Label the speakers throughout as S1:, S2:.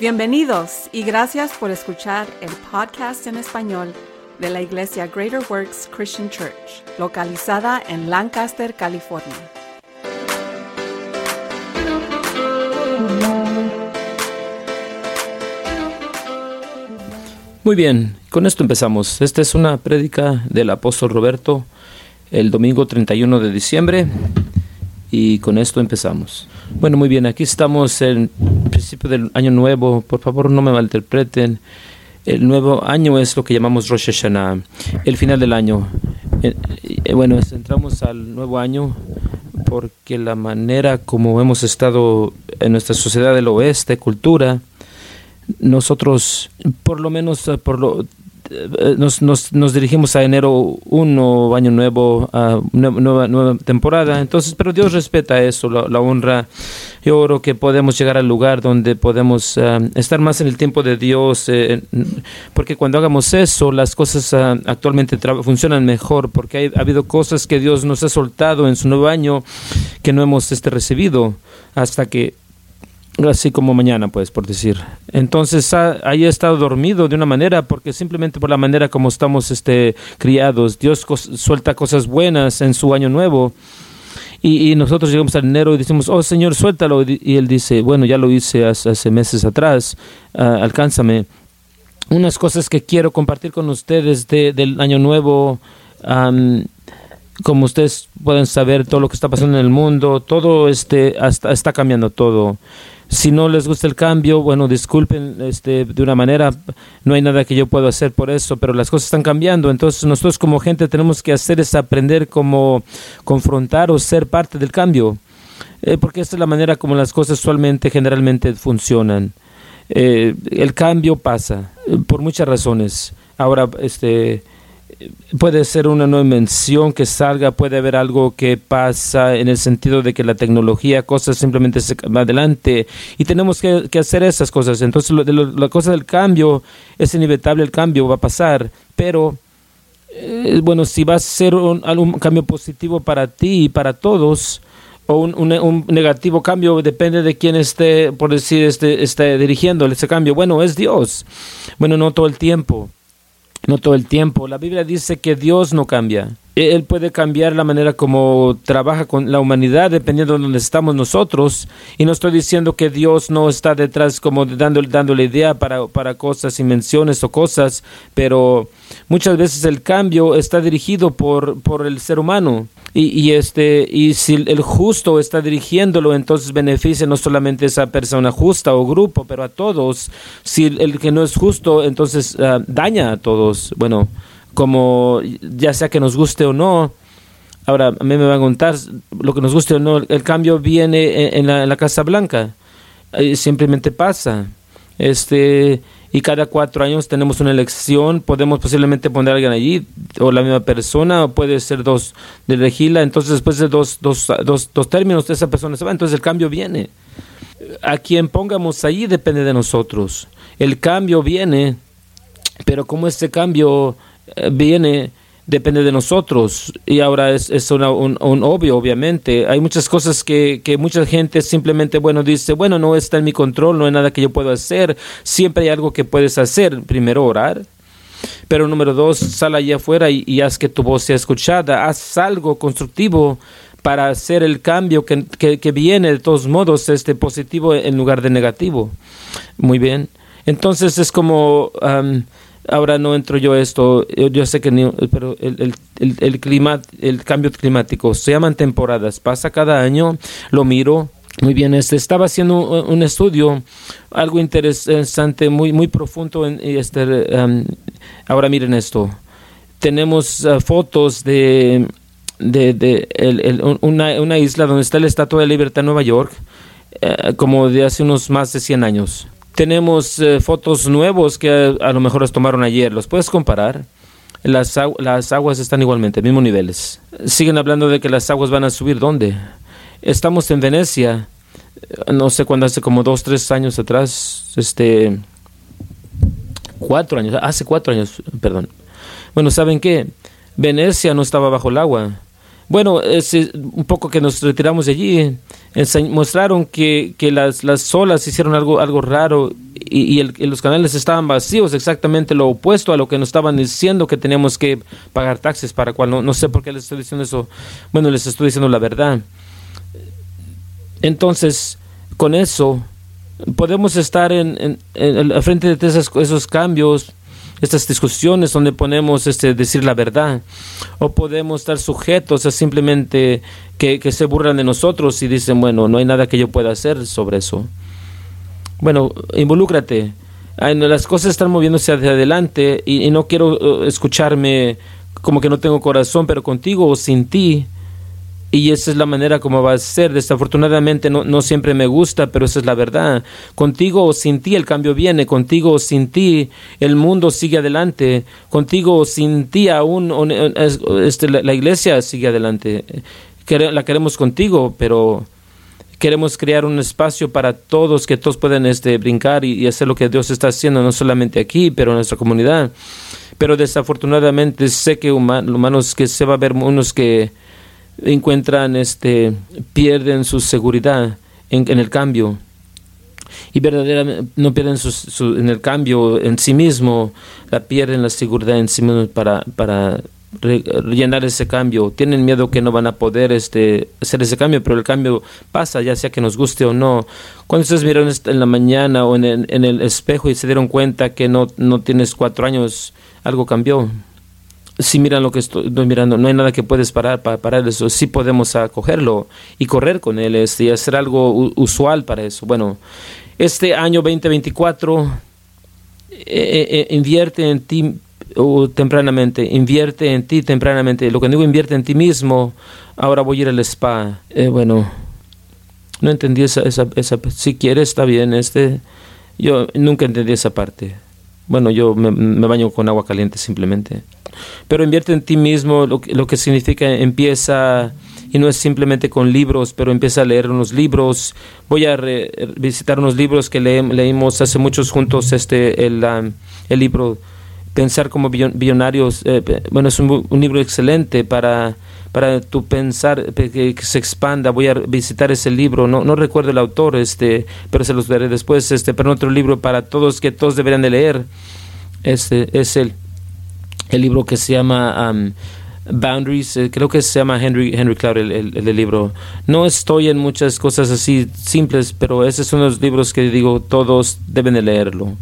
S1: Bienvenidos y gracias por escuchar el podcast en español de la Iglesia Greater Works Christian Church, localizada en Lancaster, California.
S2: Muy bien, con esto empezamos. Esta es una prédica del apóstol Roberto el domingo 31 de diciembre y con esto empezamos. Bueno, muy bien, aquí estamos en principio del año nuevo. Por favor, no me malinterpreten. El nuevo año es lo que llamamos Rosh Hashanah, el final del año. Eh, eh, bueno, entramos al nuevo año porque la manera como hemos estado en nuestra sociedad del oeste, cultura, nosotros, por lo menos por lo, eh, nos, nos, nos, dirigimos a enero 1, año nuevo, a nueva, nueva temporada. Entonces, pero Dios respeta eso, la, honra. Yo oro que podemos llegar al lugar donde podemos eh, estar más en el tiempo de Dios, eh, porque cuando hagamos eso, las cosas actualmente funcionan mejor, porque ha habido cosas que Dios nos ha soltado en su nuevo año que no hemos este, recibido hasta que así como mañana, pues, por decir. Entonces, ahí he estado dormido de una manera, porque simplemente por la manera como estamos este, criados, Dios suelta cosas buenas en su año nuevo. Y, nosotros llegamos al enero y decimos, oh Señor, suéltalo. Y Él dice, bueno, ya lo hice hace, meses atrás, uh, alcánzame. Unas cosas que quiero compartir con ustedes de, del año nuevo. como ustedes pueden saber, todo lo que está pasando en el mundo, todo este, hasta, está cambiando todo. Si no les gusta el cambio, bueno, disculpen este, de una manera, no hay nada que yo pueda hacer por eso, pero las cosas están cambiando. Entonces nosotros como gente tenemos que hacer es aprender cómo confrontar o ser parte del cambio, eh, porque esta es la manera como las cosas usualmente, generalmente funcionan. Eh, el cambio pasa eh, por muchas razones. Ahora, este puede ser una nueva invención que salga, puede haber algo que pasa en el sentido de que la tecnología, cosas simplemente se va adelante y tenemos que, hacer esas cosas. Entonces, la cosa del cambio es inevitable, el cambio va a pasar, pero eh, bueno, si va a ser un, cambio positivo para ti y para todos, o un, negativo cambio depende de quién esté, por decir, esté, esté dirigiendo ese cambio. Bueno, es Dios. Bueno, no todo el tiempo no todo el tiempo. La Biblia dice que Dios no cambia. E-, él puede cambiar la manera como trabaja con la humanidad dependiendo de donde estamos nosotros. Y no estoy diciendo que Dios no está detrás como dando, dándole idea para, para cosas, invenciones o cosas, pero muchas veces el cambio está dirigido por, por el ser humano. Y, este, y si el justo está dirigiéndolo, entonces beneficia no solamente a esa persona justa o grupo, pero a todos. Si el, que no es justo, entonces ah, daña a todos. Bueno, como ya sea que nos guste o no. Ahora, a mí me van a contar lo que nos guste o no. El cambio viene en, la, Casa Blanca. simplemente pasa. Este, y cada cuatro años tenemos una elección, podemos posiblemente poner a alguien allí, o la misma persona, o puede ser dos de regila, entonces después de dos, dos, dos, dos términos esa persona se va, entonces el cambio viene. A quien pongamos allí depende de nosotros. El cambio viene, pero como este cambio eh, viene depende de nosotros. Y ahora es, es un, obvio obviamente. Hay muchas cosas que, que mucha gente simplemente bueno dice bueno no está en mi control no hay nada que yo pueda hacer. Siempre hay algo que puedes hacer. Primero orar. Pero número dos sal allá afuera y, haz que tu voz sea escuchada. Haz algo constructivo para hacer el cambio que, que, viene. De todos modos este positivo en lugar de negativo. Muy bien. Entonces es como ahora no entro yo esto, yo, sé que pero el, el, el, clima, el cambio climático se llaman temporadas, pasa cada año, lo miro. Muy bien, este, estaba haciendo un, estudio, algo interesante, muy, muy profundo. En, este, um, ahora miren esto. Tenemos uh, fotos de, de, de una, una, isla donde está la Estatua de Libertad en Nueva York, uh, como de hace unos más de 100 años tenemos eh, fotos nuevos que a, lo mejor los tomaron ayer. ¿Los puedes comparar? Las, las aguas están igualmente, mismos niveles. Siguen hablando de que las aguas van a subir. ¿Dónde? Estamos en Venecia. Eh, no sé cuándo, hace como dos, tres años atrás. Este. Cuatro años. Hace cuatro años, perdón. Bueno, ¿saben qué? Venecia no estaba bajo el agua. Bueno, es un poco que nos retiramos de allí mostraron que, que las, las olas hicieron algo, algo raro y, los canales estaban vacíos, exactamente lo opuesto a lo que nos estaban diciendo que teníamos que pagar taxes para cual no, no sé por qué les estoy diciendo eso. Bueno, les estoy diciendo la verdad. Entonces, con eso, podemos estar en, en, frente de esos, esos cambios estas discusiones donde podemos este, decir la verdad o podemos estar sujetos a simplemente que, se burlan de nosotros y dicen, bueno, no hay nada que yo pueda hacer sobre eso. Bueno, involúcrate. Las cosas están moviéndose hacia adelante y, y no quiero uh, escucharme como que no tengo corazón, pero contigo o sin ti y esa es la manera como va a ser. Desafortunadamente no, no, siempre me gusta, pero esa es la verdad. Contigo o sin ti el cambio viene, contigo o sin ti el mundo sigue adelante, contigo o sin ti aún este, la, iglesia sigue adelante. La queremos contigo, pero queremos crear un espacio para todos, que todos puedan este, brincar y, hacer lo que Dios está haciendo, no solamente aquí, pero en nuestra comunidad. Pero desafortunadamente sé que humanos, que se va a ver unos que encuentran, este, pierden su seguridad en, el cambio y verdaderamente no pierden su, en el cambio en sí mismo, la pierden la seguridad en sí mismo para, para rellenar ese cambio. Tienen miedo que no van a poder este, hacer ese cambio, pero el cambio pasa, ya sea que nos guste o no. Cuando ustedes miran en la mañana o en el, en el espejo y se dieron cuenta que no, no tienes cuatro años, algo cambió si miran lo que estoy, mirando, no hay nada que puedes parar para parar eso. Sí podemos acogerlo y correr con él este, y hacer algo usual para eso. Bueno, este año 2024 eh, eh, eh, invierte en ti tempranamente, invierte en ti tempranamente. Lo que digo, invierte en ti mismo. Ahora voy a ir al spa. bueno, no entendí esa, esa, esa. Si quieres, está bien. Este, yo nunca entendí esa parte. Bueno, yo me baño con agua caliente simplemente. Pero invierte en ti mismo, lo, lo que significa empieza, y no es simplemente con libros, pero empieza a leer unos libros. Voy a visitar unos libros que leímos hace muchos juntos, este, el, el libro Pensar como Billonarios. Eh, bueno, es un, libro excelente para para tu pensar que, se expanda voy a visitar ese libro no no recuerdo el autor este pero se los veré después este pero otro libro para todos que todos deberían de leer este es el el libro que se llama um, Boundaries, eh, creo que se llama Henry, Henry Cloud el, el, libro. No estoy en muchas cosas así simples, pero ese es uno de los libros que digo todos deben de leerlo.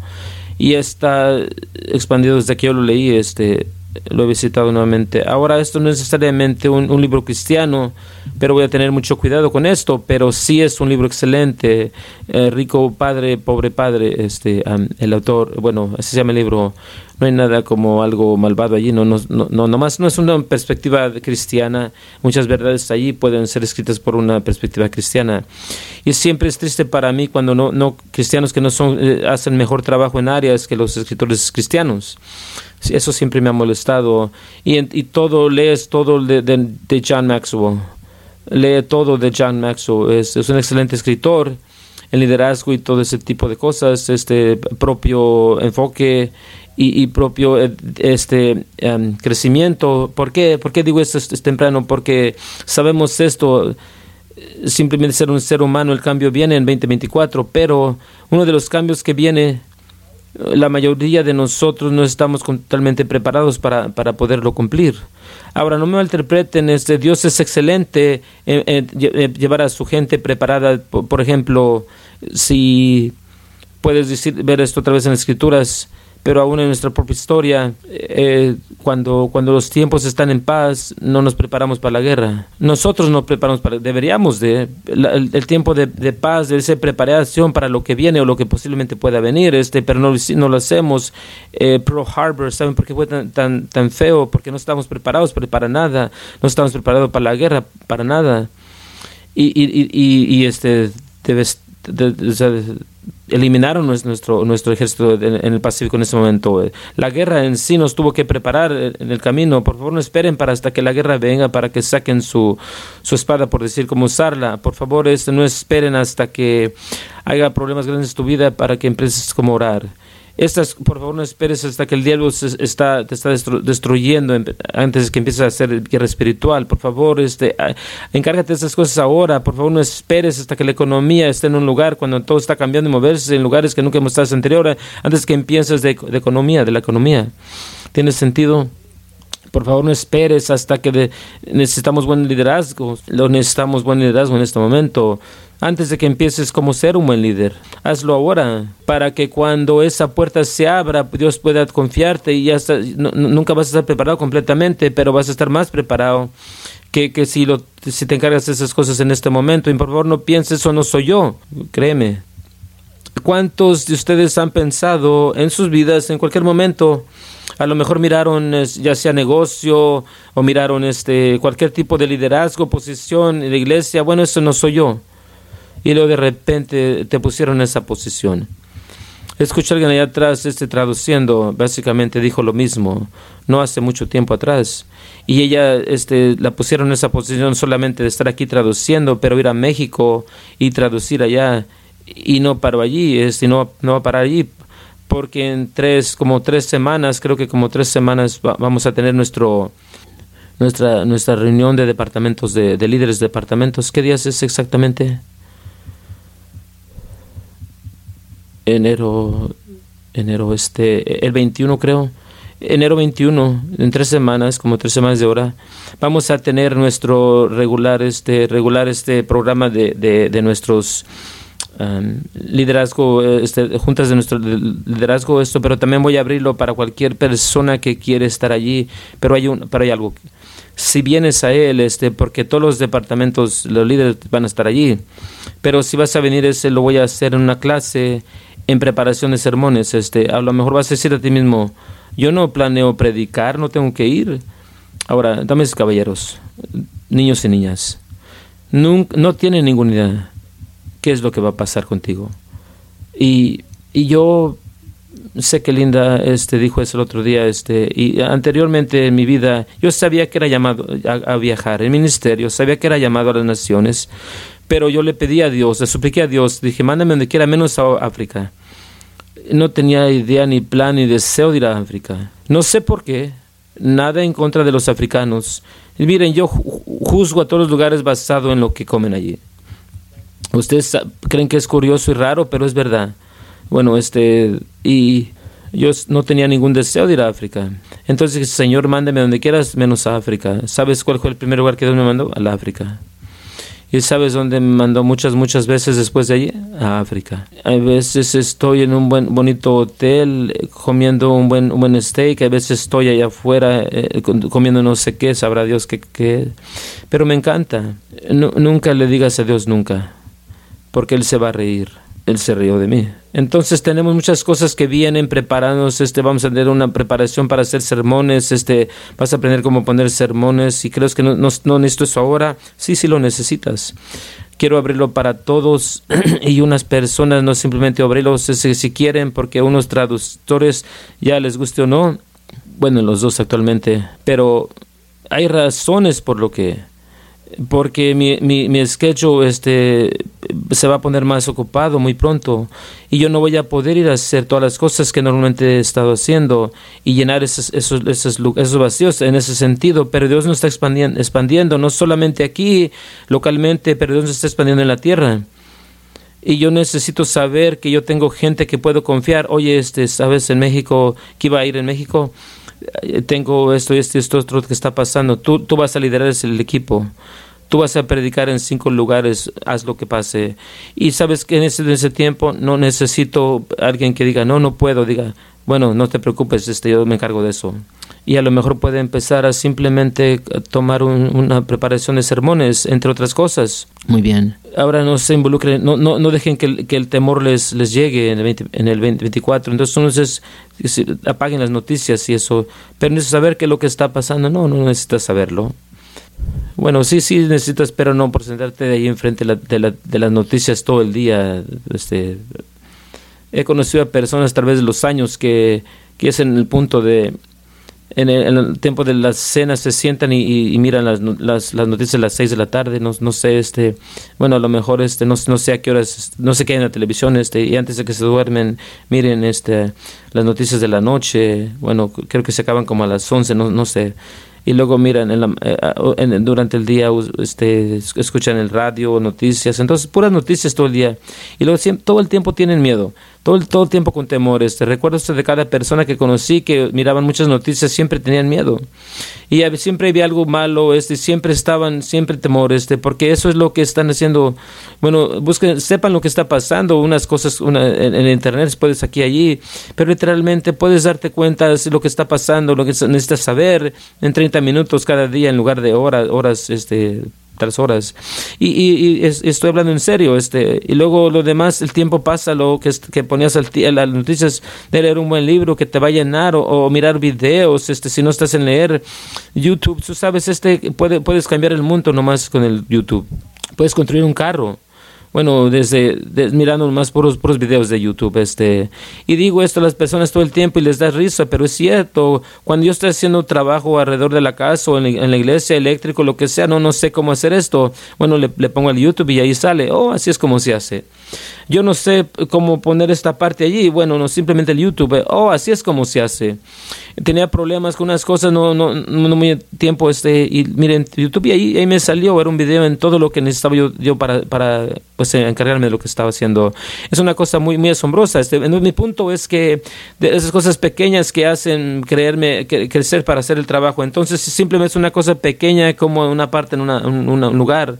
S2: Y está expandido desde que yo lo leí, este, lo he visitado nuevamente. Ahora esto no es necesariamente un, libro cristiano, pero voy a tener mucho cuidado con esto, pero sí es un libro excelente, eh, Rico Padre, Pobre Padre, este, el autor, bueno, así se llama el libro, no hay nada como algo malvado allí, no, no, no, nomás no es una perspectiva cristiana, muchas verdades allí pueden ser escritas por una perspectiva cristiana. Y siempre es triste para mí cuando no, no cristianos que no son, eh, hacen mejor trabajo en áreas que los escritores cristianos. Eso siempre me ha molestado. Y, y todo, lees todo de, de, John Maxwell. Lee todo de John Maxwell. Es, es un excelente escritor el liderazgo y todo ese tipo de cosas, este propio enfoque y, propio eh, este em, crecimiento. ¿Por qué? ¿Por qué digo esto es, temprano? Porque sabemos esto, simplemente ser un ser humano, el cambio viene en 2024, pero uno de los cambios que viene, la mayoría de nosotros no estamos totalmente preparados para, para poderlo cumplir. Ahora, no me malinterpreten, este, Dios es excelente en, llevar a su gente preparada, por, ejemplo, si puedes decir, ver esto otra vez en las escrituras, pero aún en nuestra propia historia, eh, cuando, cuando los tiempos están en paz, no nos preparamos para la guerra. Nosotros no preparamos para, deberíamos de, el, tiempo de, paz debe ser preparación para lo que viene o lo que posiblemente pueda venir, este, pero no, lo hacemos. Eh, Pearl Harbor, ¿saben por qué fue tan, tan, tan feo? Porque no estamos preparados para nada, no estamos preparados para la guerra, para nada. Y, y, y, y este, debes, eliminaron nuestro, nuestro ejército en el Pacífico en ese momento. La guerra en sí nos tuvo que preparar en el camino. Por favor, no esperen para hasta que la guerra venga, para que saquen su, su espada, por decir cómo usarla. Por favor, no esperen hasta que haya problemas grandes en tu vida para que empieces como orar. Estas, por favor, no esperes hasta que el diablo está, te está destruyendo antes de que empieces a hacer guerra espiritual. Por favor, este, encárgate de estas cosas ahora. Por favor, no esperes hasta que la economía esté en un lugar cuando todo está cambiando y moverse en lugares que nunca hemos estado anterior, antes que empieces de, de economía, de la economía. ¿Tiene sentido? Por favor, no esperes hasta que necesitamos buen liderazgo. Lo necesitamos buen liderazgo en este momento. Antes de que empieces como ser un buen líder, hazlo ahora para que cuando esa puerta se abra, Dios pueda confiarte y ya nunca vas a estar preparado completamente, pero vas a estar más preparado que, que si, lo, si te encargas de esas cosas en este momento. Y por favor, no pienses, eso no soy yo. Créeme. ¿Cuántos de ustedes han pensado en sus vidas en cualquier momento? a lo mejor miraron ya sea negocio o miraron este cualquier tipo de liderazgo, posición en la iglesia, bueno, eso no soy yo. Y luego de repente te pusieron en esa posición. Escuché a alguien allá atrás este, traduciendo, básicamente dijo lo mismo, no hace mucho tiempo atrás. Y ella este, la pusieron en esa posición solamente de estar aquí traduciendo, pero ir a México y traducir allá. Y no paró allí, este, no, no va a parar allí porque en tres, como tres semanas, creo que como tres semanas vamos a tener nuestro, nuestra, nuestra reunión de departamentos, de, líderes de departamentos. ¿Qué días es exactamente? Enero, enero este, el 21 creo. Enero 21, en tres semanas, como tres semanas de hora, vamos a tener nuestro regular, este, regular este programa de, de, de nuestros liderazgo, este, juntas de nuestro liderazgo, esto, pero también voy a abrirlo para cualquier persona que quiere estar allí. Pero hay, un, pero hay algo. Si vienes a él, este, porque todos los departamentos, los líderes van a estar allí. Pero si vas a venir, ese lo voy a hacer en una clase en preparación de sermones. Este, a lo mejor vas a decir a ti mismo, yo no planeo predicar, no tengo que ir. Ahora, dames caballeros, niños y niñas, no, no tienen ninguna idea qué es lo que va a pasar contigo. Y, y yo sé que Linda este, dijo eso el otro día, este, y anteriormente en mi vida yo sabía que era llamado a, viajar en ministerio, sabía que era llamado a las naciones, pero yo le pedí a Dios, le supliqué a Dios, dije, mándame donde quiera, menos a África. No tenía idea, ni plan, ni deseo de ir a África. No sé por qué, nada en contra de los africanos. Miren, yo juzgo a todos los lugares basado en lo que comen allí. Ustedes creen que es curioso y raro, pero es verdad. Bueno, este, y yo no tenía ningún deseo de ir a África. Entonces, Señor, mándeme donde quieras, menos a África. ¿Sabes cuál fue el primer lugar que Dios me mandó? A la África. ¿Y sabes dónde me mandó muchas, muchas veces después de allí? A África. A veces estoy en un buen, bonito hotel comiendo un buen, un buen steak, a veces estoy allá afuera eh, comiendo no sé qué, sabrá Dios qué. qué. Pero me encanta. nunca le digas a Dios nunca porque Él se va a reír. Él se rió de mí. Entonces tenemos muchas cosas que vienen preparándonos, este, vamos a tener una preparación para hacer sermones, este, vas a aprender cómo poner sermones, y crees que no, no, necesito eso ahora, sí, sí lo necesitas. Quiero abrirlo para todos y unas personas, no simplemente abrirlo si, si quieren, porque unos traductores ya les guste o no, bueno, los dos actualmente, pero hay razones por lo que porque mi, mi, mi schedule este, se va a poner más ocupado muy pronto y yo no voy a poder ir a hacer todas las cosas que normalmente he estado haciendo y llenar esos, esos, esos, vacíos en ese sentido, pero Dios nos está expandiendo, expandiendo, no solamente aquí localmente, pero Dios nos está expandiendo en la tierra. Y yo necesito saber que yo tengo gente que puedo confiar. Oye, este, sabes, en México, que iba a ir en México, tengo esto y esto esto otro que está pasando. Tú, tú vas a liderar el equipo. Tú vas a predicar en cinco lugares, haz lo que pase. Y sabes que en ese, en ese tiempo no necesito alguien que diga, no, no puedo, diga, bueno, no te preocupes, este, yo me encargo de eso. Y a lo mejor puede empezar a simplemente tomar una preparación de sermones, entre otras cosas. Muy bien. Ahora no se involucren, no, no, no dejen que el, que el temor les, les llegue en el, 20, en el 2024. Entonces, apaguen las noticias y eso. Pero necesitas saber qué es lo que está pasando. No, no necesitas saberlo. Bueno, sí, sí necesitas, pero no por sentarte de ahí enfrente de, la, de, las noticias todo el día. Este, he conocido a personas, tal vez de los años, que, que es en el punto de en el, tiempo de las cenas se sientan y, miran las, las, noticias a las 6 de la tarde, no, no, sé, este, bueno, a lo mejor este, no, no sé a qué horas, no sé qué hay en la televisión, este, y antes de que se duermen, miren este, las noticias de la noche, bueno, creo que se acaban como a las 11, no, no sé, y luego miran eh, durante el día este, escuchan el radio, noticias, entonces puras noticias todo el día. Y luego todo el tiempo tienen miedo todo el, todo tiempo con temor. Este, recuerdo usted de cada persona que conocí que miraban muchas noticias, siempre tenían miedo. Y siempre había algo malo, este, siempre estaban, siempre temor, este, porque eso es lo que están haciendo. Bueno, busquen, sepan lo que está pasando, unas cosas una, en, en, internet, puedes aquí allí, pero literalmente puedes darte cuenta de lo que está pasando, lo que necesitas saber en 30 minutos cada día en lugar de horas, horas este, tres horas. Y, y, estoy hablando en serio. este Y luego lo demás, el tiempo pasa, lo que, que ponías al, las noticias de leer un buen libro que te va a llenar o, mirar videos, este si no estás en leer YouTube, tú sabes, este puede, puedes cambiar el mundo nomás con el YouTube. Puedes construir un carro bueno, desde, mirando más puros, puros videos de YouTube, este, y digo esto a las personas todo el tiempo y les da risa, pero es cierto, cuando yo estoy haciendo trabajo alrededor de la casa o en, la iglesia, eléctrico, lo que sea, no, no sé cómo hacer esto, bueno, le, le pongo al YouTube y ahí sale, oh, así es como se hace. Yo no sé cómo poner esta parte allí, bueno, no simplemente el YouTube, oh, así es como se hace. Tenía problemas con unas cosas, no, no, no muy tiempo, este, y miren, YouTube y ahí, ahí me salió, era un video en todo lo que necesitaba yo, yo para, para pues eh, encargarme de lo que estaba haciendo. Es una cosa muy, muy asombrosa. Este, mi punto es que de esas cosas pequeñas que hacen creerme, crecer para hacer el trabajo, entonces simplemente es una cosa pequeña como una parte en un lugar,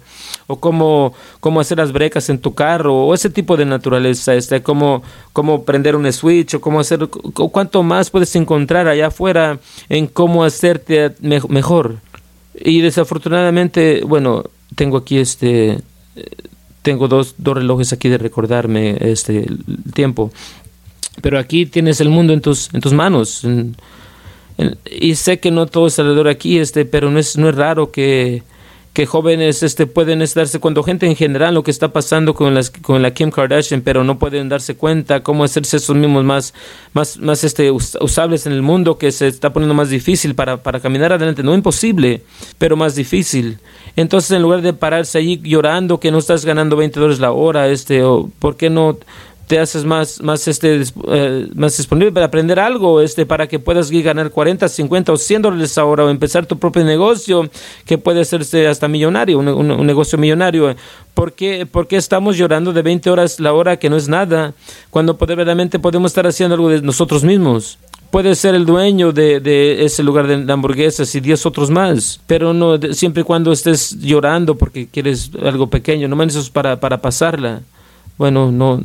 S2: o como, como hacer las brecas en tu carro, o ese tipo de naturaleza, este, como, como prender un switch, o cómo hacer, cuánto más puedes encontrar allá afuera en cómo hacerte mejor. Y desafortunadamente, bueno, tengo aquí este tengo dos, dos relojes aquí de recordarme este el tiempo. Pero aquí tienes el mundo en tus, en tus manos. y sé que no todo es alrededor aquí, este, pero no es, no es raro que, que jóvenes este, pueden darse cuando gente en general lo que está pasando con, las, con la Kim Kardashian, pero no pueden darse cuenta cómo hacerse esos mismos más, más, más este, usables en el mundo que se está poniendo más difícil para, para caminar adelante. No imposible, pero más difícil. Entonces, en lugar de pararse allí llorando que no estás ganando 20 dólares la hora, este, o ¿por qué no te haces más, más, este, eh, más disponible para aprender algo, este, para que puedas ganar 40, 50 o 100 dólares ahora o empezar tu propio negocio que puede hacerse hasta millonario, un, negocio millonario. ¿Por qué, estamos llorando de 20 horas la hora que no es nada cuando verdaderamente podemos estar haciendo algo de nosotros mismos? Puedes ser el dueño de, ese lugar de, hamburguesas y 10 otros más, pero no siempre y cuando estés llorando porque quieres algo pequeño, no es para, para pasarla. Bueno, no,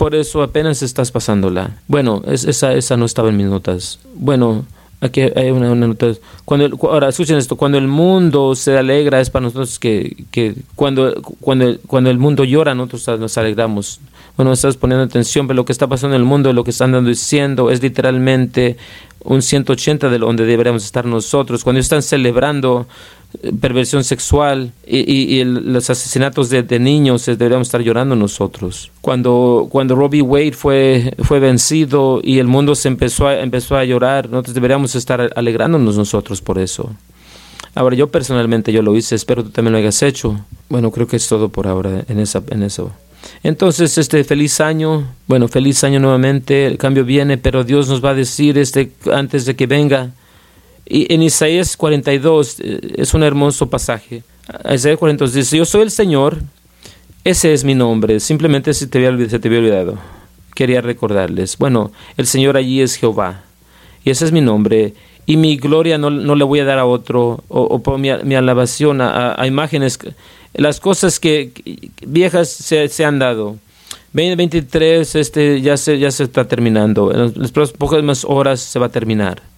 S2: por eso apenas estás pasándola. Bueno, esa, esa no estaba en mis notas. Bueno, aquí hay una, nota. Cuando ahora escuchen esto, cuando el mundo se alegra es para nosotros que, que cuando, cuando, cuando el mundo llora nosotros nos alegramos. Bueno, estás poniendo atención, pero lo que está pasando en el mundo, lo que están diciendo es literalmente un 180 de donde deberíamos estar nosotros. Cuando están celebrando perversión sexual y, los asesinatos de, niños eh, deberíamos estar llorando nosotros. Cuando, cuando Robbie Wade fue, fue vencido y el mundo se empezó a, empezó a llorar, nosotros deberíamos estar alegrándonos nosotros por eso. Ahora yo personalmente yo lo hice, espero tú también lo hayas hecho. Bueno, creo que es todo por ahora en, esa, en eso. Entonces, este feliz año, bueno, feliz año nuevamente, el cambio viene, pero Dios nos va a decir este antes de que venga, y en Isaías 42 eh, es un hermoso pasaje. Isaías 42 dice, yo soy el Señor, ese es mi nombre, simplemente se te había, se te había olvidado. Quería recordarles. Bueno, el Señor allí es Jehová, y ese es mi nombre, y mi gloria no, no le voy a dar a otro, o, por mi, mi, alabación a, a, imágenes, las cosas que, viejas se, se han dado. 2023 este, ya, se, ya se está terminando, en las próximas horas se va a terminar.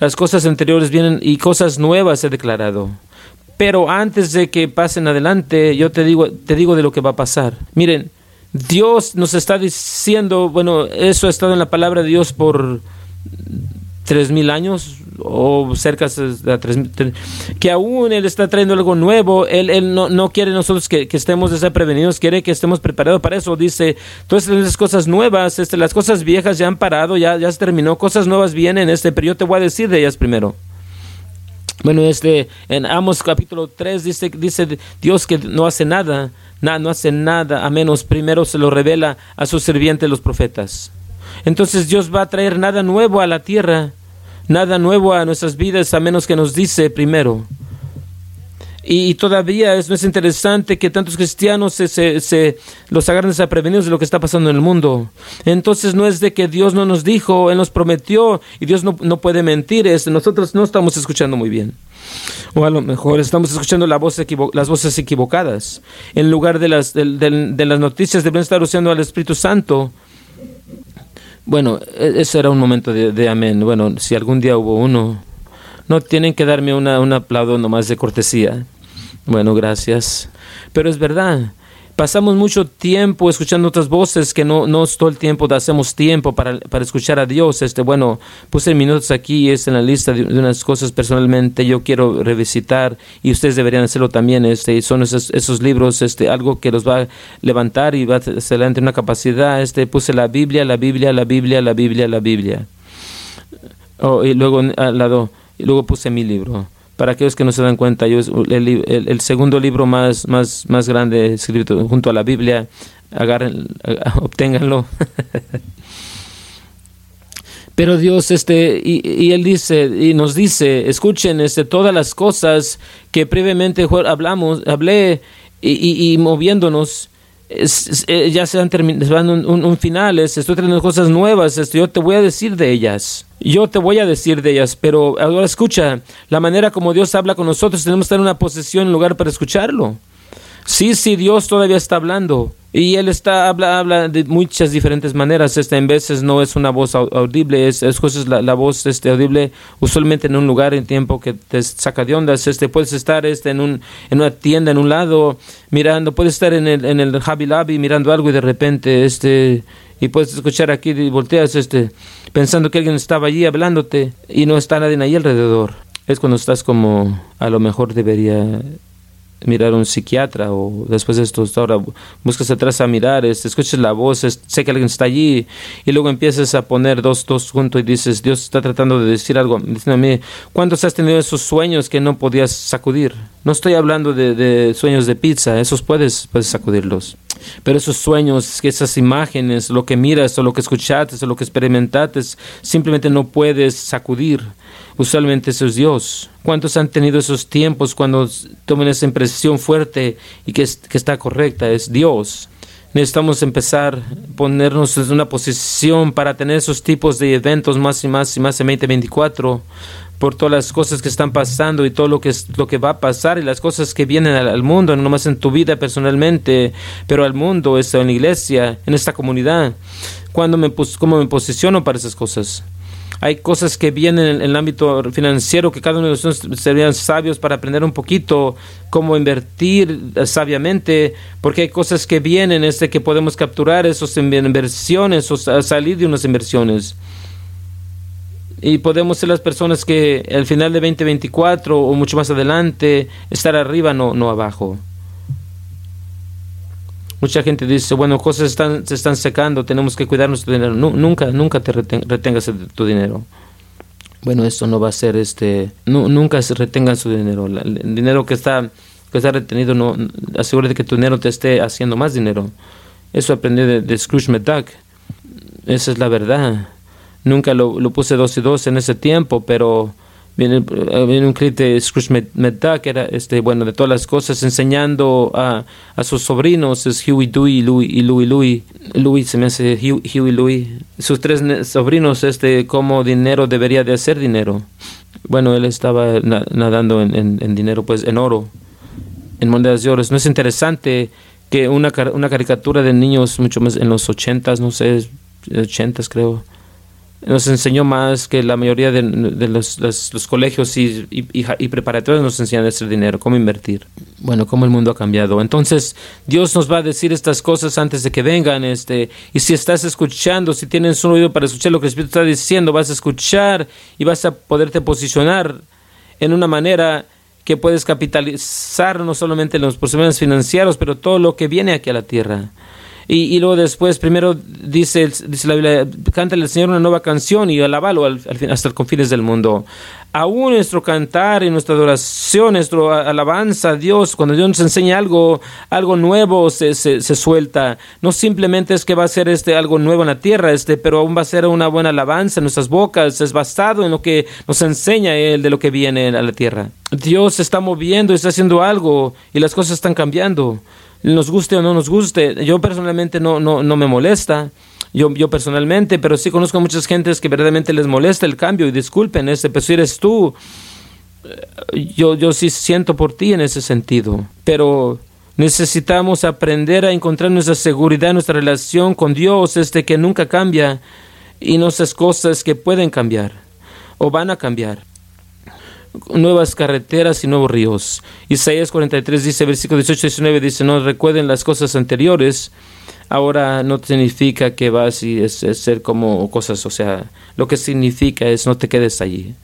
S2: Las cosas anteriores vienen y cosas nuevas he declarado. Pero antes de que pasen adelante, yo te digo, te digo de lo que va a pasar. Miren, Dios nos está diciendo, bueno, eso ha estado en la palabra de Dios por tres mil años o cerca de tres mil, que aún Él está trayendo algo nuevo, Él, él no, no, quiere nosotros que, que estemos prevenidos, quiere que estemos preparados para eso, dice, todas esas cosas nuevas, este, las cosas viejas ya han parado, ya, ya se terminó, cosas nuevas vienen, este, pero yo te voy a decir de ellas primero. Bueno, este, en Amos capítulo 3 dice, dice Dios que no hace nada, nada, no hace nada, a menos primero se lo revela a sus sirvientes los profetas. Entonces Dios va a traer nada nuevo a la tierra, nada nuevo a nuestras vidas, a menos que nos dice primero. Y, todavía es, es, interesante que tantos cristianos se, se, se, los agarren desprevenidos de lo que está pasando en el mundo. Entonces no es de que Dios no nos dijo, Él nos prometió y Dios no, no puede mentir. Es, nosotros no estamos escuchando muy bien. O a lo mejor estamos escuchando la voz las voces equivocadas. En lugar de las, de, de las noticias deben estar usando al Espíritu Santo bueno, e-, ese era un momento de, amén. Bueno, si algún día hubo uno, no tienen que darme una, un aplauso nomás de cortesía. Bueno, gracias. Pero es verdad, pasamos mucho tiempo escuchando otras voces que no, no todo el tiempo hacemos tiempo para, para, escuchar a Dios. Este, bueno, puse minutos aquí, es en la lista de, unas cosas personalmente yo quiero revisitar y ustedes deberían hacerlo también. Este, son esos, esos libros, este, algo que los va a levantar y va a hacer una capacidad. Este, puse la Biblia, la Biblia, la Biblia, la Biblia, la Biblia. Oh, y luego al lado, y luego puse mi libro para aquellos que no se dan cuenta, yo el, segundo libro más, más, más grande escrito junto a la Biblia, agarren, obténganlo. Pero Dios, este, y, Él dice, y nos dice, escuchen este, todas las cosas que previamente hablamos, hablé, y, y moviéndonos, eh, ya se han terminado un, un, final, estoy trayendo cosas nuevas, esto, yo te voy a decir de ellas. Yo te voy a decir de ellas, pero ahora escucha, la manera como Dios habla con nosotros, tenemos que estar en una posición, en lugar para escucharlo. Sí, sí, Dios todavía está hablando. Y Él está, habla, habla de muchas diferentes maneras. Este, en veces no es una voz audible, es, es la, voz este, audible usualmente en un lugar en tiempo que te saca de ondas. Este, puedes estar este, en, un, en una tienda, en un lado, mirando, puedes estar en el, en el Javi Labi mirando algo y de repente, este, y puedes escuchar aquí y volteas, este, pensando que alguien estaba allí hablándote y no está nadie ahí alrededor. Es cuando estás como, a lo mejor debería mirar a un psiquiatra o después de esto ahora buscas atrás a mirar, este, escuchas la voz, sé que alguien está allí y luego empiezas a poner dos, dos juntos y dices, Dios está tratando de decir algo, diciendo a mí, ¿cuántos has tenido esos sueños que no podías sacudir? No estoy hablando de, de sueños de pizza, esos puedes, puedes sacudirlos. Pero esos sueños, esas imágenes, lo que miras o lo que escuchaste o lo que experimentaste, simplemente no puedes sacudir. Usualmente eso es Dios. ¿Cuántos han tenido esos tiempos cuando toman esa impresión fuerte y que, que está correcta? Es Dios. Necesitamos empezar a ponernos en una posición para tener esos tipos de eventos más y más y más en 2024 por todas las cosas que están pasando y todo lo que, es, lo que va a pasar y las cosas que vienen al, mundo, no más en tu vida personalmente, pero al mundo, en la iglesia, en esta comunidad. Me, ¿Cómo me posiciono para esas cosas? Hay cosas que vienen en, el ámbito financiero que cada uno de nosotros serían sabios para aprender un poquito cómo invertir sabiamente, porque hay cosas que vienen este que podemos capturar esas inversiones o salir de unas inversiones y podemos ser las personas que al final de 2024 o mucho más adelante estar arriba, no, no abajo. Mucha gente dice, bueno, cosas están, se están secando, tenemos que cuidar nuestro dinero. nunca, nunca te retengas tu dinero. Bueno, esto no va a ser, este, nunca se retengan su dinero. El dinero que está, que está retenido, no, asegúrate que tu dinero te esté haciendo más dinero. Eso aprendí de, de Scrooge McDuck. Esa es la verdad nunca lo, lo, puse dos y dos en ese tiempo, pero viene, eh, viene un clip de Scrooge McDuck, que era este, bueno, de todas las cosas, enseñando a, a sus sobrinos, es Huey, Dewey Louis, y Louis, Louis. Louis se me hace Huey, Louis. Sus tres sobrinos, este, cómo dinero debería de hacer dinero. Bueno, él estaba nadando en, en, en, dinero, pues en oro, en monedas de oro. ¿No es interesante que una, una caricatura de niños, mucho más en los ochentas, no sé, ochentas creo, nos enseñó más que la mayoría de, los, colegios y, y, preparatorios nos enseñan hacer dinero, cómo invertir. Bueno, cómo el mundo ha cambiado. Entonces, Dios nos va a decir estas cosas antes de que vengan. Este, y si estás escuchando, si tienes un oído para escuchar lo que el Espíritu está diciendo, vas a escuchar y vas a poderte posicionar en una manera que puedes capitalizar no solamente los problemas financieros, pero todo lo que viene aquí a la tierra. Y, luego después, primero dice, dice la Biblia, cántale al Señor una nueva canción y alabalo al, hasta los confines del mundo. Aún nuestro cantar y nuestra adoración, nuestra alabanza a Dios, cuando Dios nos enseña algo, algo nuevo se, se, suelta. No simplemente es que va a ser este algo nuevo en la tierra, este, pero aún va a ser una buena alabanza en nuestras bocas, es basado en lo que nos enseña Él de lo que viene a la tierra. Dios está moviendo, está haciendo algo y las cosas están cambiando nos guste o no nos guste. Yo personalmente no, no, no me molesta. Yo, yo personalmente, pero sí conozco a muchas gentes que verdaderamente les molesta el cambio y disculpen, este, pero si eres tú, eh, yo, yo sí siento por ti en ese sentido. Pero necesitamos aprender a encontrar nuestra seguridad, nuestra relación con Dios, este que nunca cambia y no esas cosas que pueden cambiar o van a cambiar nuevas carreteras y nuevos ríos. Isaías 43 dice, versículo 18 y 19 dice, no recuerden las cosas anteriores, ahora no significa que vas y es, ser como cosas, o sea, lo que significa es no te quedes allí.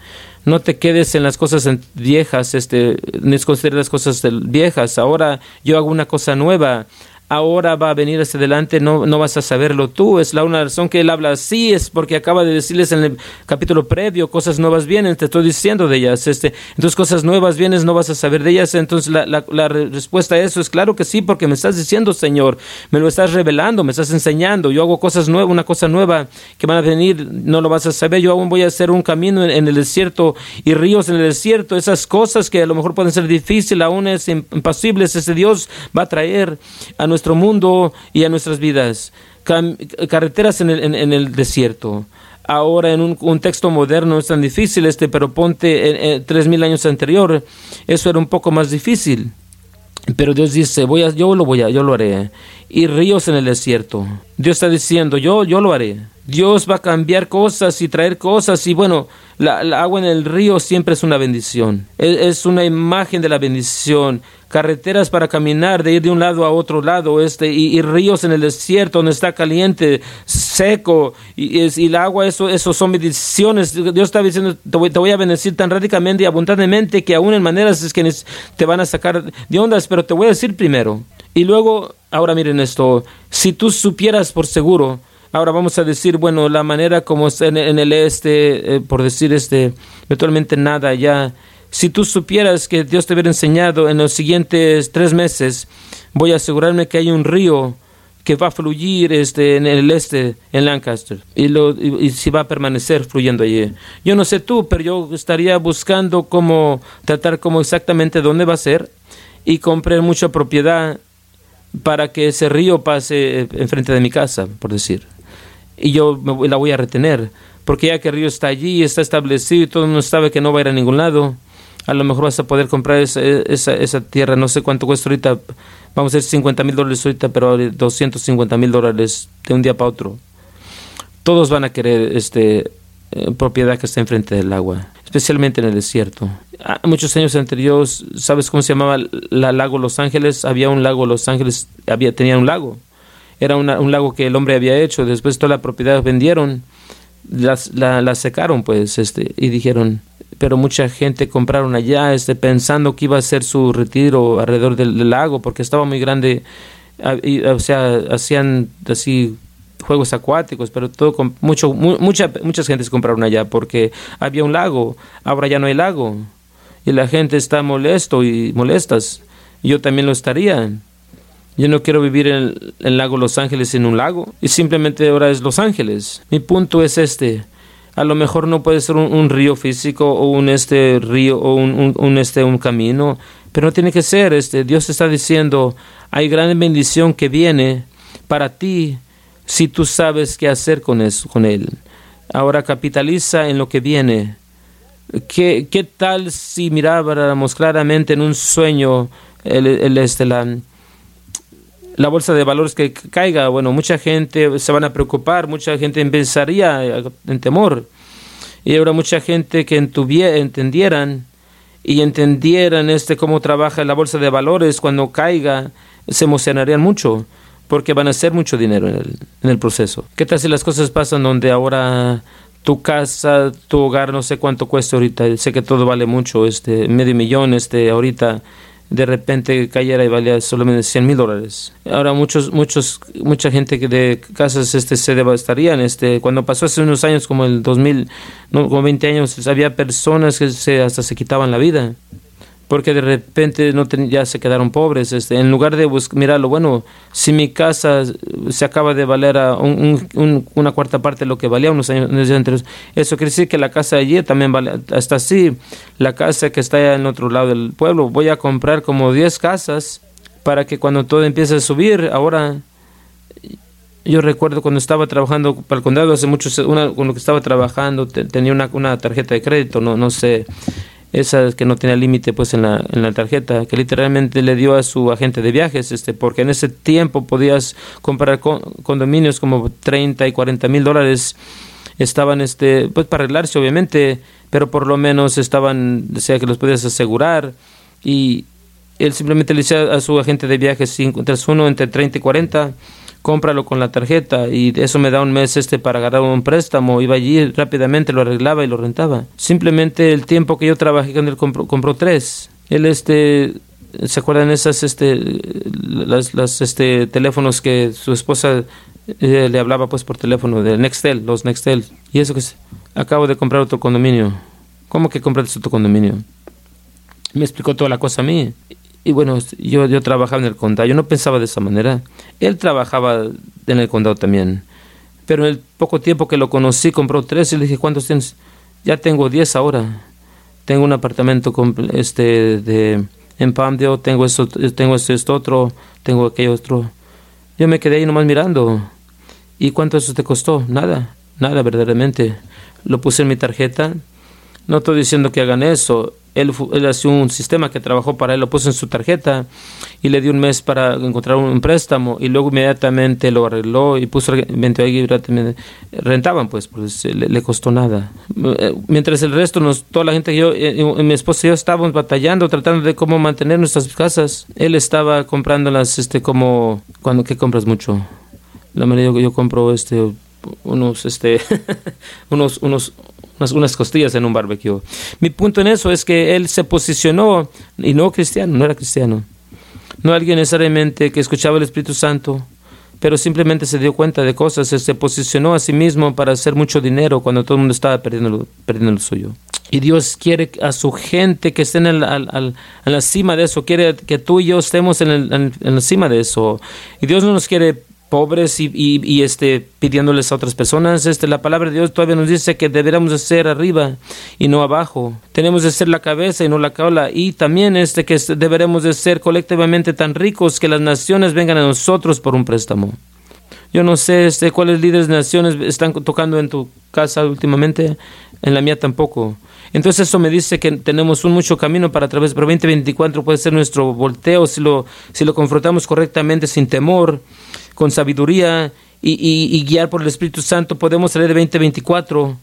S2: No te quedes en las cosas viejas, este, ni consideres las cosas viejas. Ahora yo hago una cosa nueva ahora va a venir hacia adelante, no, no vas a saberlo tú. Es la una razón que él habla así, es porque acaba de decirles en el capítulo previo, cosas nuevas vienen, te estoy diciendo de ellas. Este, entonces cosas nuevas vienen, no vas a saber de ellas. Entonces la, la, la, respuesta a eso es claro que sí, porque me estás diciendo, Señor, me lo estás revelando, me estás enseñando. Yo hago cosas nuevas, una cosa nueva que van a venir, no lo vas a saber. Yo aún voy a hacer un camino en, el desierto y ríos en el desierto. Esas cosas que a lo mejor pueden ser difíciles, aún es imposibles, ese Dios va a traer a nuestro mundo y a nuestras vidas. carreteras en el, en, el, desierto. Ahora en un, un, texto moderno es tan difícil este, pero ponte tres mil años anterior, eso era un poco más difícil. Pero Dios dice, voy a, yo lo voy a, yo lo haré. Y ríos en el desierto. Dios está diciendo, yo, yo lo haré. Dios va a cambiar cosas y traer cosas. Y bueno, la, agua en el río siempre es una bendición. Es, una imagen de la bendición. Carreteras para caminar, de ir de un lado a otro lado, este, y, ríos en el desierto donde está caliente, seco, y, y el agua, eso, eso son bendiciones. Dios está diciendo, te voy, te voy, a bendecir tan radicalmente y abundantemente que aún en maneras es que te van a sacar de ondas, pero te voy a decir primero. Y luego, ahora miren esto, si tú supieras por seguro, Ahora vamos a decir, bueno, la manera como está en, el este, eh, por decir este, virtualmente nada ya. Si tú supieras que Dios te hubiera enseñado en los siguientes tres meses, voy a asegurarme que hay un río que va a fluir este, en el este, en Lancaster, y, lo, y, si va a permanecer fluyendo allí. Yo no sé tú, pero yo estaría buscando cómo tratar como exactamente dónde va a ser y comprar mucha propiedad para que ese río pase eh, enfrente de mi casa, por decir y yo me, la voy a retener, porque ya que el río está allí, está establecido y todo el mundo sabe que no va a ir a ningún lado, a lo mejor vas a poder comprar esa, esa, esa tierra, no sé cuánto cuesta ahorita, vamos a decir 50 mil dólares ahorita, pero 250 mil dólares de un día para otro. Todos van a querer este, eh, propiedad que está enfrente del agua, especialmente en el desierto. muchos años anteriores, ¿sabes cómo se llamaba la lago Los Ángeles? Había un lago Los Ángeles, había, tenía un lago era un lago que el hombre había hecho, después toda la propiedad vendieron, las, la, secaron pues, este, y dijeron, pero mucha gente compraron allá, este, pensando que iba a ser su retiro alrededor del, lago, porque estaba muy grande, o sea, hacían así juegos acuáticos, pero todo con mucho, mucha, muchas gentes compraron allá porque había un lago, ahora ya no hay lago y la gente está molesto y molestas. Yo también lo estaría. Yo no quiero vivir en el, lago Los Ángeles en un lago y simplemente ahora es Los Ángeles. Mi punto es este. A lo mejor no puede ser un, río físico o un este río o un, un, este un camino, pero no tiene que ser este. Dios está diciendo hay gran bendición que viene para ti si tú sabes qué hacer con eso, con él. Ahora capitaliza en lo que viene. ¿Qué, qué tal si miráramos claramente en un sueño el, el este, la, la bolsa de valores que caiga, bueno, mucha gente se van a preocupar, mucha gente empezaría en temor. Y ahora mucha gente que entendieran y entendieran este cómo trabaja la bolsa de valores cuando caiga, se emocionarían mucho porque van a hacer mucho dinero en el, en el proceso. ¿Qué tal si las cosas pasan donde ahora tu casa, tu hogar, no sé cuánto cuesta ahorita, sé que todo vale mucho, este, medio millón, este, ahorita de repente cayera y valía solamente 100 mil dólares. Ahora muchos, muchos, mucha gente que de casas este, se devastarían. Este, cuando pasó hace unos años, como el 2000, no, como 20 años, había personas que se, hasta se quitaban la vida porque de repente no ya se quedaron pobres. Este, en lugar de mirarlo, bueno, si mi casa se acaba de valer a una cuarta parte de lo que valía unos años anteriores, eso quiere decir que la casa allí también vale, hasta así, la casa que está allá en otro lado del pueblo, voy a comprar como 10 casas para que cuando todo empiece a subir, ahora yo recuerdo cuando estaba trabajando para el condado hace muchos, una, cuando estaba trabajando tenía una, una tarjeta de crédito, no, no sé, esa que no tenía límite pues en la, en la tarjeta, que literalmente le dio a su agente de viajes, este, porque en ese tiempo podías comprar condominios como 30 y 40 mil dólares, estaban este, pues para arreglarse obviamente, pero por lo menos estaban, sea que los podías asegurar y él simplemente le decía a su agente de viajes, tras uno entre 30 y 40, cómpralo con la tarjeta y eso me da un mes este para agarrar un préstamo. Iba allí rápidamente, lo arreglaba y lo rentaba. Simplemente el tiempo que yo trabajé con él compró, compró tres. Él este ¿Se acuerdan esas este las, las este teléfonos que su esposa eh, le hablaba pues por teléfono de Nextel, los Nextel? Y eso que acabo de comprar otro condominio. ¿Cómo que compraste otro condominio? Me explicó toda la cosa a mí. Y bueno, yo, yo trabajaba en el condado, yo no pensaba de esa manera. Él trabajaba en el condado también. Pero en el poco tiempo que lo conocí, compró tres y le dije, ¿cuántos tienes? Ya tengo diez ahora. Tengo un apartamento este, de, en Palmdale, tengo esto, tengo esto, esto otro, tengo aquello otro. Yo me quedé ahí nomás mirando. ¿Y cuánto eso te costó? Nada, nada verdaderamente. Lo puse en mi tarjeta. No estoy diciendo que hagan eso él, él hace un sistema que trabajó para él, lo puso en su tarjeta y le dio un mes para encontrar un préstamo y luego inmediatamente lo arregló y puso ahí rentaban pues, pues le, le, costó nada. Eh, mientras el resto, nos, toda la gente que yo, eh, mi esposa y yo estábamos batallando, tratando de cómo mantener nuestras casas. Él estaba comprándolas, este, como, cuando, ¿qué compras mucho? La manera que yo compro, este, unos, este, unos, unos, unas, costillas en un barbecue. Mi punto en eso es que él se posicionó, y no cristiano, no era cristiano, no alguien necesariamente que escuchaba el Espíritu Santo, pero simplemente se dio cuenta de cosas, se posicionó a sí mismo para hacer mucho dinero cuando todo el mundo estaba perdiendo lo, perdiendo suyo. Y Dios quiere a su gente que estén en la, en la cima de eso, quiere que tú y yo estemos en, en la cima de eso. Y Dios no nos quiere pobres y, este, pidiéndoles a otras personas. Este, la palabra de Dios todavía nos dice que deberíamos de ser arriba y no abajo. Tenemos de ser la cabeza y no la cola. Y también este, que deberemos de ser colectivamente tan ricos que las naciones vengan a nosotros por un préstamo. Yo no sé este, cuáles líderes de naciones están tocando en tu casa últimamente, en la mía tampoco. Entonces eso me dice que tenemos un mucho camino para través, pero 2024 puede ser nuestro volteo si lo, si lo confrontamos correctamente, sin temor con sabiduría y, guiar por el Espíritu Santo, podemos salir de 2024,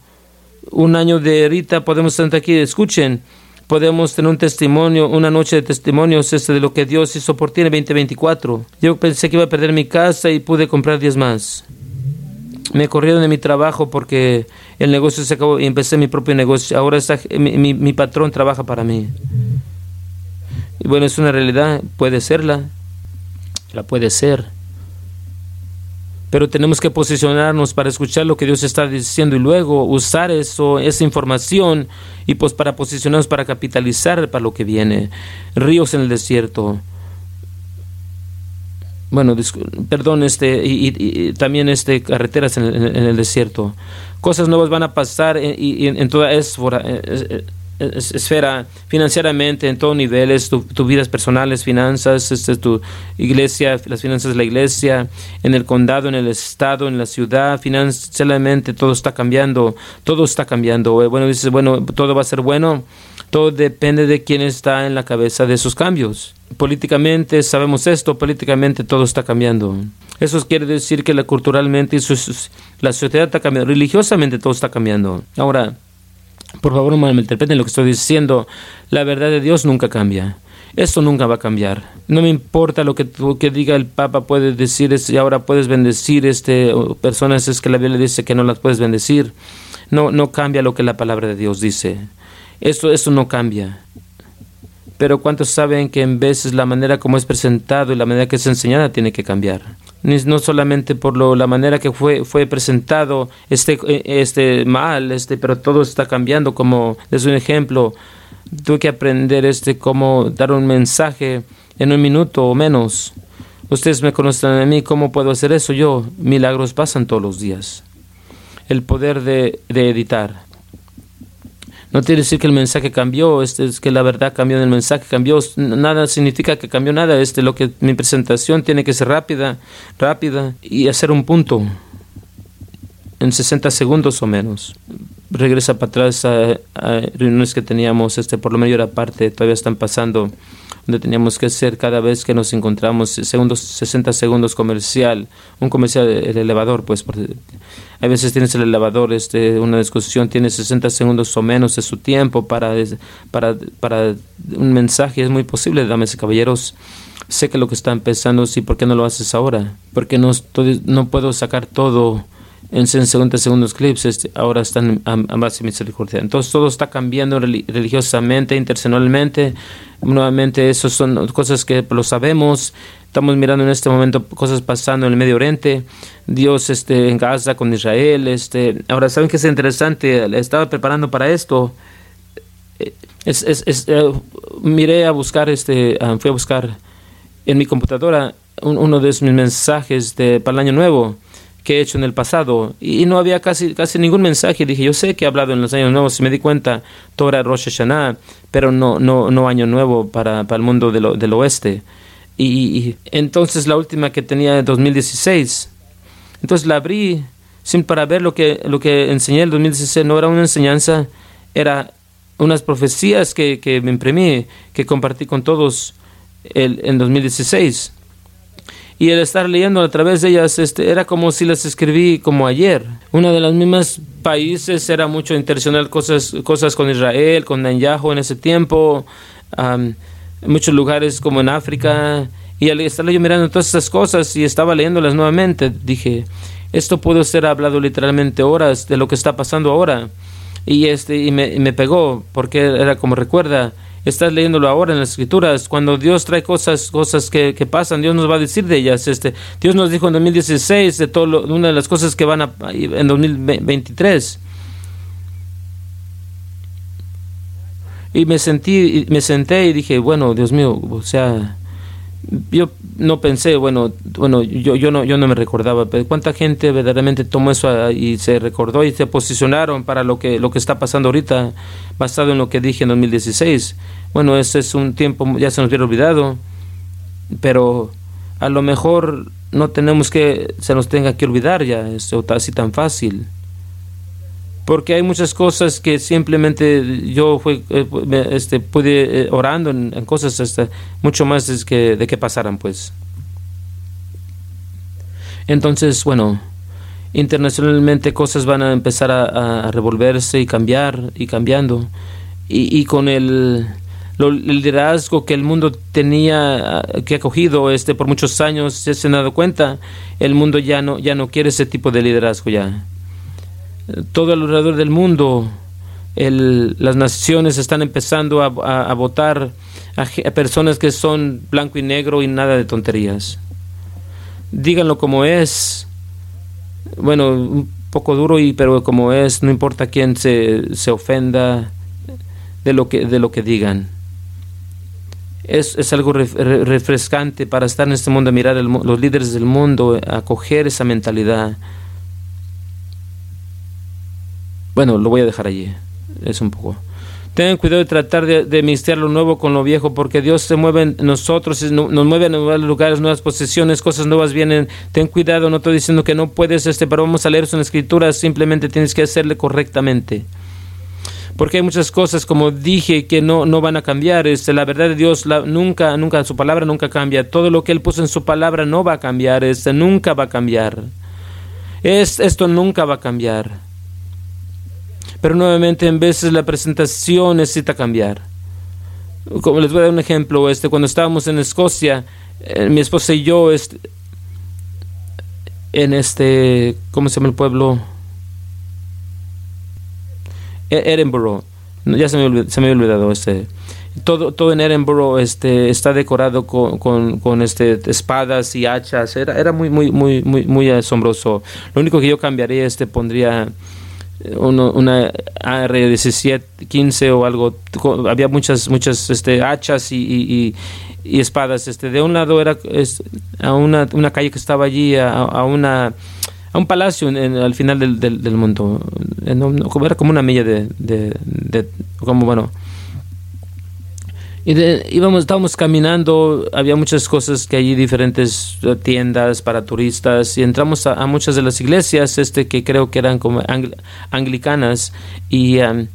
S2: un año de Rita, podemos estar aquí, escuchen, podemos tener un testimonio, una noche de testimonios este, de lo que Dios hizo por ti en 2024. Yo pensé que iba a perder mi casa y pude comprar 10 más. Me corrieron de mi trabajo porque el negocio se acabó y empecé mi propio negocio. Ahora mi, mi patrón trabaja para mí. Y bueno, es una realidad, puede serla, la puede ser pero tenemos que posicionarnos para escuchar lo que Dios está diciendo y luego usar eso, esa información y pues para posicionarnos para capitalizar para lo que viene. Ríos en el desierto. Bueno, perdón, este, y, también este, carreteras en el, desierto. Cosas nuevas van a pasar y, en, toda esfera, esfera, financieramente, en todos niveles, tus tu vidas personales, finanzas, este, tu iglesia, las finanzas de la iglesia, en el condado, en el estado, en la ciudad, financieramente todo está cambiando, todo está cambiando. Eh, bueno, dices, bueno, todo va a ser bueno, Todo depende de quién está en la cabeza de esos cambios. Políticamente, sabemos esto, políticamente todo está cambiando. Eso quiere decir que la, culturalmente la sociedad está cambiando, religiosamente todo está cambiando. Ahora, por favor, no malinterpreten lo que estoy diciendo. La verdad de Dios nunca cambia. Esto nunca va a cambiar. No me importa lo que, que diga el Papa, puede decir y ahora puedes bendecir este, personas, es que la Biblia dice que no las puedes bendecir. No, no cambia lo que la palabra de Dios dice. Esto, esto no cambia. Pero ¿cuántos saben que en veces la manera como es presentado y la manera que es enseñada tiene que cambiar? No solamente por lo, la manera que fue, fue presentado este, este mal, este, pero todo está cambiando como es un ejemplo tuve que aprender este cómo dar un mensaje en un minuto o menos. Ustedes me conocen a mí, ¿cómo puedo hacer eso? Yo, milagros pasan todos los días. El poder de, editar. No quiere decir que el mensaje cambió, este, es que la verdad cambió en el mensaje, cambió. Nada significa que cambió nada. Este, lo que mi presentación tiene que ser rápida, rápida y hacer un punto en 60 segundos o menos regresa para atrás a, reuniones que teníamos, este, por lo menos parte todavía están pasando, donde teníamos que hacer cada vez que nos encontramos segundos, 60 segundos comercial, un comercial, el elevador, pues, hay veces tienes el elevador, este, una discusión tiene 60 segundos o menos de su tiempo para, para, para un mensaje, es muy posible, damas y caballeros, sé que lo que está empezando, sí, ¿por qué no lo haces ahora? Porque no, no puedo sacar todo en 60 segundos clips, este, ahora están a, base de misericordia. Entonces todo está cambiando religiosamente, internacionalmente. Nuevamente, eso son cosas que lo sabemos. Estamos mirando en este momento cosas pasando en el Medio Oriente. Dios este, en Gaza con Israel. Este. Ahora, ¿saben qué es interesante? Estaba preparando para esto. Es, es, es, eh, miré a buscar, este, ah, fui a buscar en mi computadora uno de mis mensajes de, para el Año Nuevo que he hecho en el pasado y no había casi, casi ningún mensaje. Dije, yo sé que he hablado en los años nuevos y me di cuenta, Torah Rosh Hashanah, pero no, no, no año nuevo para, para el mundo del oeste. Y, entonces la última que tenía en 2016, entonces la abrí sin para ver lo que, lo que enseñé en 2016, no era una enseñanza, era unas profecías que, que me imprimí, que compartí con todos el, en 2016 y el estar leyendo a través de ellas este, era como si las escribí como ayer. Una de las mismas países era mucho intencional cosas, cosas con Israel, con Netanyahu en ese tiempo, en muchos lugares como en África. Y al estar yo mirando todas esas cosas y estaba leyéndolas nuevamente, dije, esto puede ser hablado literalmente horas de lo que está pasando ahora. Y, este, y me, y me pegó, porque era como recuerda, estás leyéndolo ahora en las escrituras, cuando Dios trae cosas, cosas que, pasan, Dios nos va a decir de ellas. Este, Dios nos dijo en 2016 de todo una de las cosas que van a en 2023. Y me sentí, me senté y dije, bueno, Dios mío, o sea, yo no pensé, bueno, bueno, yo, yo no, yo no me recordaba, pero cuánta gente verdaderamente tomó eso y se recordó y se posicionaron para lo que, lo que está pasando ahorita, basado en lo que dije en 2016. Bueno, ese es un tiempo, ya se nos hubiera olvidado, pero a lo mejor no tenemos que, se nos tenga que olvidar ya, eso así tan fácil porque hay muchas cosas que simplemente yo fui, eh, este, pude eh, orando en, cosas hasta mucho más de que, pasaran pues. Entonces bueno internacionalmente cosas van a empezar a, revolverse y cambiar y cambiando. Y, y con el, el liderazgo que el mundo tenía que ha cogido este por muchos años se han dado cuenta el mundo ya no ya no quiere ese tipo de liderazgo ya todo alrededor del mundo las naciones están empezando a, votar a, personas que son blanco y negro y nada de tonterías. Díganlo como es. Bueno, un poco duro, y, pero como es, no importa quién se, se ofenda de lo que, de lo que digan. Es, es algo refrescante para estar en este mundo, mirar los líderes del mundo, acoger esa mentalidad. Bueno, lo voy a dejar allí. Es un poco. Tengan cuidado de tratar de, de lo nuevo con lo viejo, porque Dios se mueve en nosotros, nos mueve a nuevos lugares, nuevas posesiones, cosas nuevas vienen. Ten cuidado, no estoy diciendo que no puedes, este, pero vamos a leer la escritura, simplemente tienes que hacerle correctamente. porque hay muchas cosas, como dije, que no, no van a cambiar. Este, la verdad de Dios nunca, nunca, su palabra nunca cambia. Todo lo que Él puso en su palabra no va a cambiar, este, nunca va a cambiar. Es, esto nunca va a cambiar. Pero nuevamente, en veces la presentación necesita cambiar. Como les voy a dar un ejemplo, este, cuando estábamos en Escocia, eh, mi esposa y yo, este, en este, ¿cómo se llama el pueblo? E-, Edinburgh. Ya se me, se me había olvidado este. Todo, todo en Edinburgh este, está decorado con, con, con, este, espadas y hachas. Era, era muy, muy, muy, muy, muy asombroso. Lo único que yo cambiaría, este, pondría uno, una AR-17, 15 o algo. Había muchas, muchas este, hachas y, y, y, espadas. Este, de un lado era es, a una, una calle que estaba allí, a, a una a un palacio en, al final del, del, del mundo. como era como una milla de, de, de como bueno. Y íbamos, estábamos caminando, había muchas cosas que allí, diferentes tiendas para turistas, y entramos a, muchas de las iglesias, este que creo que eran como anglicanas, y um,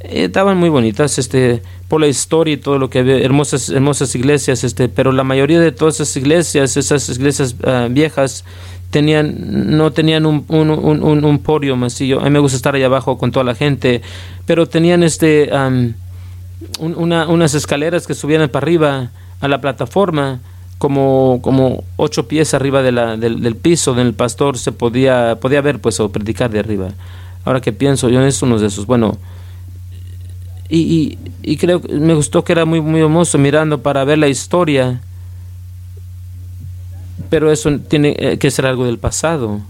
S2: estaban muy bonitas, este, por la historia y todo lo que había, hermosas, hermosas iglesias, este, pero la mayoría de todas esas iglesias, esas iglesias uh, viejas, tenían, no tenían un, un, un, un podio A mí me gusta estar allá abajo con toda la gente, pero tenían este, una, unas escaleras que subían para arriba a la plataforma, como, como ocho pies arriba del, del, piso, donde el pastor se podía, podía ver pues o predicar de arriba. Ahora que pienso, yo es uno de esos. Bueno, y, y, y creo que me gustó que era muy, muy hermoso mirando para ver la historia pero eso tiene eh, que ser algo del pasado.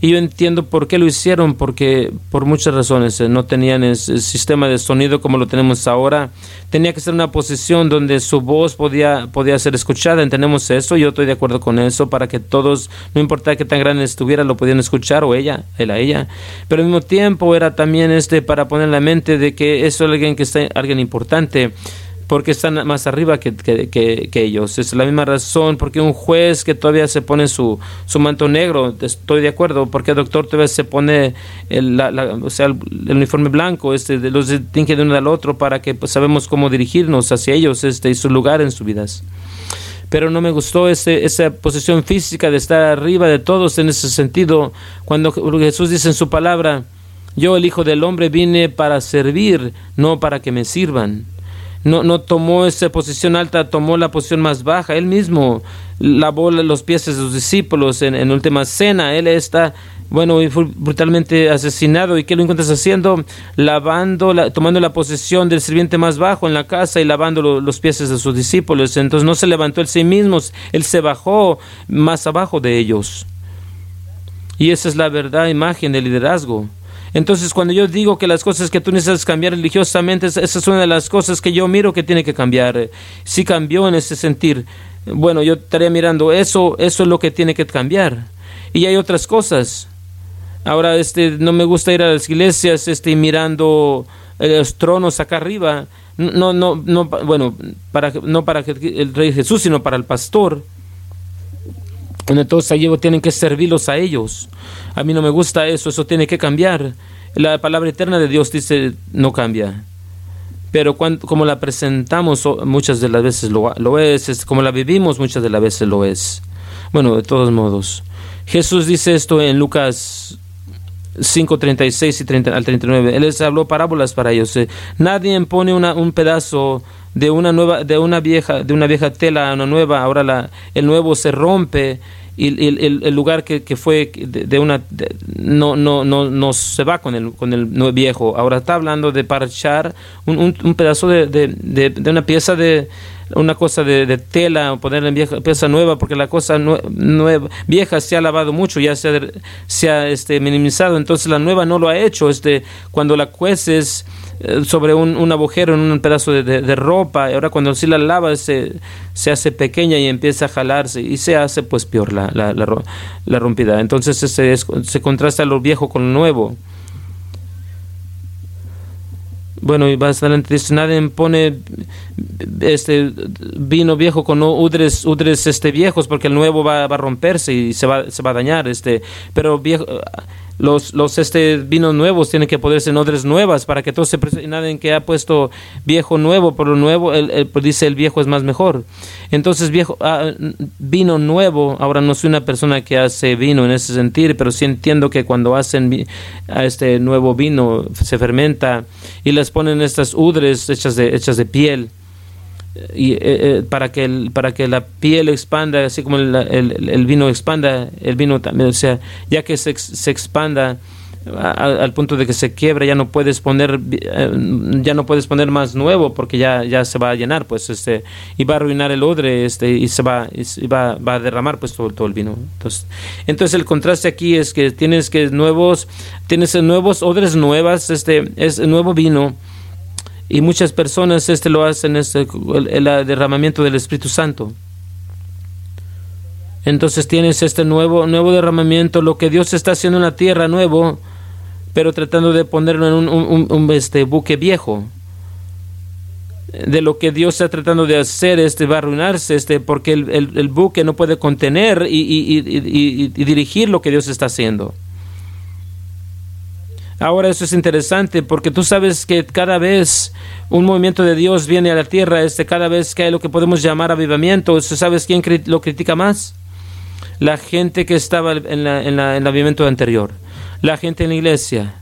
S2: Y yo entiendo por qué lo hicieron, porque por muchas razones eh, no tenían el, sistema de sonido como lo tenemos ahora. Tenía que ser una posición donde su voz podía, podía ser escuchada. Entendemos eso, yo estoy de acuerdo con eso, para que todos, no importa qué tan grande estuviera, lo podían escuchar, o ella, él a ella. Pero al mismo tiempo era también este para poner en la mente de que eso es alguien que está, alguien importante porque están más arriba que, ellos. Es la misma razón, porque un juez que todavía se pone su, su manto negro, estoy de acuerdo, porque el doctor todavía se pone el, uniforme blanco, este, los distingue de uno al otro para que pues, sabemos cómo dirigirnos hacia ellos este, y su lugar en sus vidas. Pero no me gustó ese, esa posición física de estar arriba de todos en ese sentido, cuando Jesús dice en su palabra, yo el Hijo del Hombre vine para servir, no para que me sirvan no, no tomó esa posición alta, tomó la posición más baja. Él mismo lavó los pies de sus discípulos en, en última cena. Él está, bueno, fue brutalmente asesinado. ¿Y qué lo encuentras haciendo? Lavando, tomando la posición del sirviente más bajo en la casa y lavando los pies de sus discípulos. Entonces no se levantó él sí mismo, él se bajó más abajo de ellos. Y esa es la verdad, imagen del liderazgo. Entonces, cuando yo digo que las cosas que tú necesitas cambiar religiosamente, esa es una de las cosas que yo miro que tiene que cambiar. Si cambió en ese sentir, bueno, yo estaría mirando eso, eso es lo que tiene que cambiar. Y hay otras cosas. Ahora, este, no me gusta ir a las iglesias, este, mirando eh, los tronos acá arriba. No, no, no, bueno, para, no para el rey Jesús, sino para el pastor. Entonces allí tienen que servirlos a ellos. A mí no me gusta eso, eso tiene que cambiar. La palabra eterna de Dios dice no cambia. Pero cuando, como la presentamos muchas de las veces lo, lo es, como la vivimos muchas de las veces lo es. Bueno, de todos modos. Jesús dice esto en Lucas 5, 36 y 30, al 39. Él les habló parábolas para ellos. Eh, nadie pone una, un pedazo de una nueva, de una vieja, de una vieja tela a una nueva. Ahora la, el nuevo se rompe y el, el, lugar que, que, fue de, una no, no, no, no se va con el, con el viejo. Ahora está hablando de parchar un, un, pedazo de, de, una pieza de una cosa de, tela o ponerla en vieja, pieza nueva porque la cosa nueva vieja se ha lavado mucho ya se ha, se ha este, minimizado entonces la nueva no lo ha hecho este cuando la cueces sobre un, un, agujero en un pedazo de, de, ropa y ahora cuando sí la lava se, se hace pequeña y empieza a jalarse y se hace pues peor la, la, la, rompida. Entonces se contrasta lo viejo con lo nuevo. Bueno, y más adelante dice, nadie pone este vino viejo con udres, udres este viejos porque el nuevo va, va, a romperse y se va, se va a dañar, este, pero viejo los, los este, vinos nuevos tienen que poderse en odres nuevas para que todo se nadie que ha puesto viejo nuevo por lo nuevo el, pues dice el viejo es más mejor entonces viejo ah, vino nuevo ahora no soy una persona que hace vino en ese sentido pero sí entiendo que cuando hacen este nuevo vino se fermenta y les ponen estas udres hechas de hechas de piel y eh, eh, para que el, para que la piel expanda así como el, el, vino expanda el vino también o sea ya que se, se expanda al punto de que se quiebra ya no puedes poner eh, ya no puedes poner más nuevo porque ya ya se va a llenar pues este y va a arruinar el odre este y se va y va, va a derramar pues todo, todo el vino. Entonces entonces el contraste aquí es que tienes que nuevos tienes nuevos odres nuevas este es nuevo vino y muchas personas este lo hacen este el, derramamiento del Espíritu Santo. Entonces tienes este nuevo nuevo derramamiento lo que Dios está haciendo en la tierra nuevo pero tratando de ponerlo en un, este buque viejo. De lo que Dios está tratando de hacer este va a arruinarse este porque el, el, buque no puede contener y, y, y dirigir lo que Dios está haciendo Ahora eso es interesante porque tú sabes que cada vez un movimiento de Dios viene a la tierra, este, cada vez que hay lo que podemos llamar avivamiento, ¿sabes quién lo critica más? La gente que estaba en, la, en, el avivamiento anterior, la gente en la iglesia,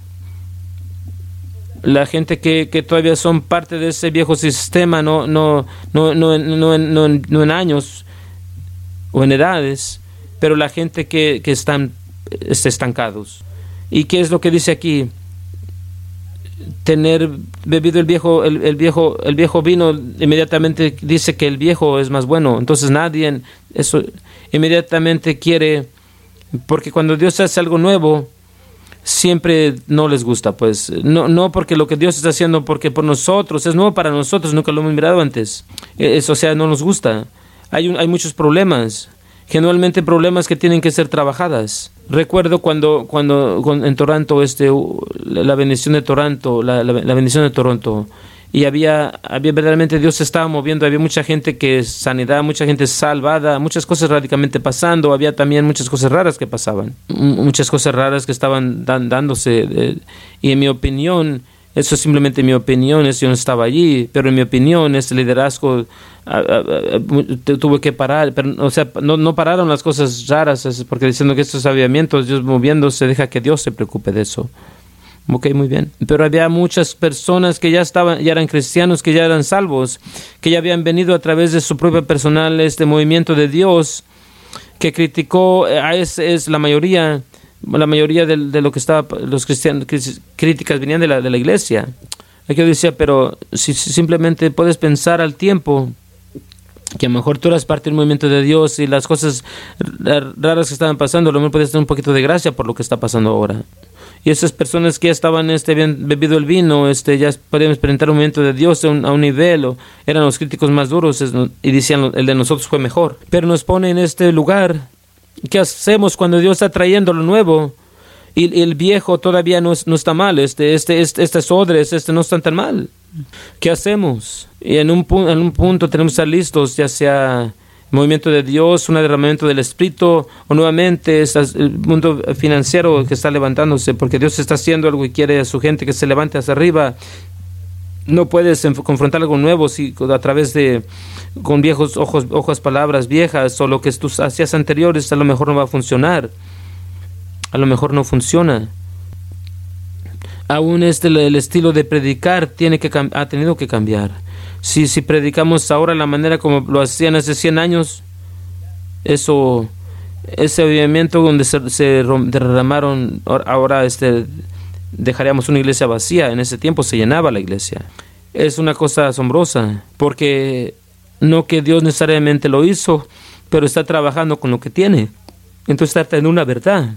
S2: la gente que, que, todavía son parte de ese viejo sistema, no, no, no, no, no, no, no en años o en edades, pero la gente que, que están este, estancados. ¿Y qué es lo que dice aquí? Tener bebido el viejo, el, viejo, el viejo vino, inmediatamente dice que el viejo es más bueno. Entonces nadie eso inmediatamente quiere, porque cuando Dios hace algo nuevo, siempre no les gusta, pues no, no porque lo que Dios está haciendo, porque por nosotros, es nuevo para nosotros, nunca lo hemos mirado antes. Eso, o sea, no nos gusta. Hay, hay muchos problemas generalmente problemas que tienen que ser trabajadas. Recuerdo cuando, cuando en Toronto, este, la bendición de Toronto, la, la, bendición de Toronto, y había, había verdaderamente Dios se estaba moviendo, había mucha gente que sanidad, mucha gente salvada, muchas cosas radicalmente pasando, había también muchas cosas raras que pasaban, muchas cosas raras que estaban dándose, eh, y en mi opinión, eso es simplemente mi opinión, eso yo no estaba allí, pero en mi opinión este liderazgo tuvo que parar, pero, o sea, no, no pararon las cosas raras, porque diciendo que estos avivamientos, Dios moviéndose, deja que Dios se preocupe de eso. Ok, muy bien. Pero había muchas personas que ya estaban, ya eran cristianos, que ya eran salvos, que ya habían venido a través de su propio personal este movimiento de Dios, que criticó, a ese es la mayoría, la mayoría de, lo que estaba, los cristianos, críticas venían de la, de la iglesia. Aquí yo decía, pero si, simplemente puedes pensar al tiempo que a lo mejor tú eras parte del movimiento de Dios y las cosas raras que estaban pasando, a lo mejor puedes tener un poquito de gracia por lo que está pasando ahora. Y esas personas que ya estaban, este, habían bebido el vino, este, ya podían experimentar un movimiento de Dios a un, nivel, o eran los críticos más duros y decían, el de nosotros fue mejor. Pero nos pone en este lugar ¿Qué hacemos cuando Dios está trayendo lo nuevo? Y, el viejo todavía no, no está mal, este, este, este, este odres, este no están tan mal. ¿Qué hacemos? Y en un, en un punto tenemos que estar listos, ya sea movimiento de Dios, un derramamiento del Espíritu, o nuevamente el mundo financiero que está levantándose, porque Dios está haciendo algo y quiere a su gente que se levante hacia arriba. No puedes confrontar algo nuevo si, a través de con viejos ojos, ojos, palabras viejas o lo que tú hacías anteriores, a lo mejor no va a funcionar. A lo mejor no funciona. Aún este el estilo de predicar tiene que ha tenido que cambiar. Si si predicamos ahora la manera como lo hacían hace 100 años, eso ese movimiento donde se, se derramaron ahora este dejaríamos una iglesia vacía. En ese tiempo se llenaba la iglesia. Es una cosa asombrosa porque no que Dios necesariamente lo hizo, pero está trabajando con lo que tiene. Entonces está teniendo una verdad.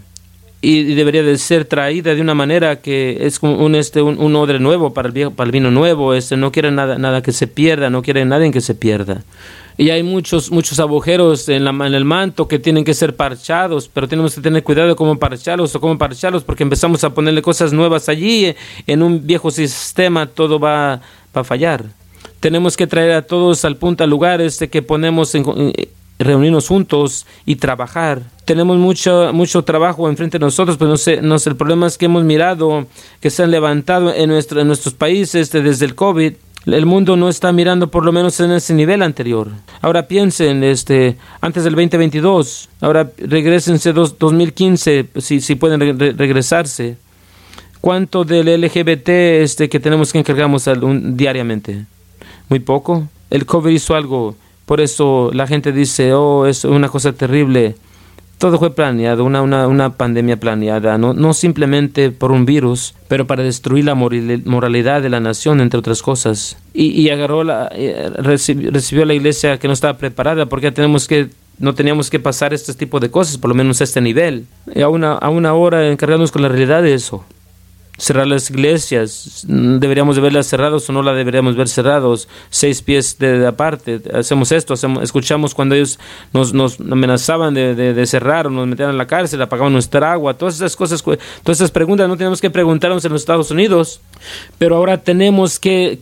S2: Y debería de ser traída de una manera que es un, este, un, odre nuevo para el, viejo, para el vino nuevo. Este, no quiere nada, nada que se pierda, no quiere nadie que se pierda. Y hay muchos, muchos agujeros en, la, en el manto que tienen que ser parchados, pero tenemos que tener cuidado de cómo parcharlos o cómo parcharlos, porque empezamos a ponerle cosas nuevas allí. En un viejo sistema todo va, va a fallar tenemos que traer a todos al punto, al lugar este que ponemos en, reunirnos juntos y trabajar. Tenemos mucho, mucho trabajo enfrente de nosotros, pero no sé, no sé, el problema es que hemos mirado que se han levantado en, nuestro, en nuestros países desde el COVID. El mundo no está mirando por lo menos en ese nivel anterior. Ahora piensen, este, antes del 2022, ahora regresense dos, 2015, si, si pueden regresarse. ¿Cuánto del LGBT este, que tenemos que encargamos diariamente? Muy poco. El COVID hizo algo por eso la gente dice, oh, es una cosa terrible. Todo fue planeado, una, una, una pandemia planeada, no, no, simplemente por un virus, pero para destruir la moralidad de la nación, entre otras cosas. Y, y agarró la, eh, recibió, la iglesia que no estaba preparada, porque tenemos que no teníamos que pasar este tipo de cosas, por lo menos a este nivel. Y a una, encargarnos con la realidad de eso cerrar las iglesias. Deberíamos de verlas cerradas o no las deberíamos ver cerrados, seis pies de, aparte. Hacemos esto, hacemos, escuchamos cuando ellos nos, amenazaban de, cerrar o nos metían en la cárcel, apagaban nuestra agua, todas esas cosas, todas esas preguntas no tenemos que preguntarnos en los Estados Unidos, pero ahora tenemos que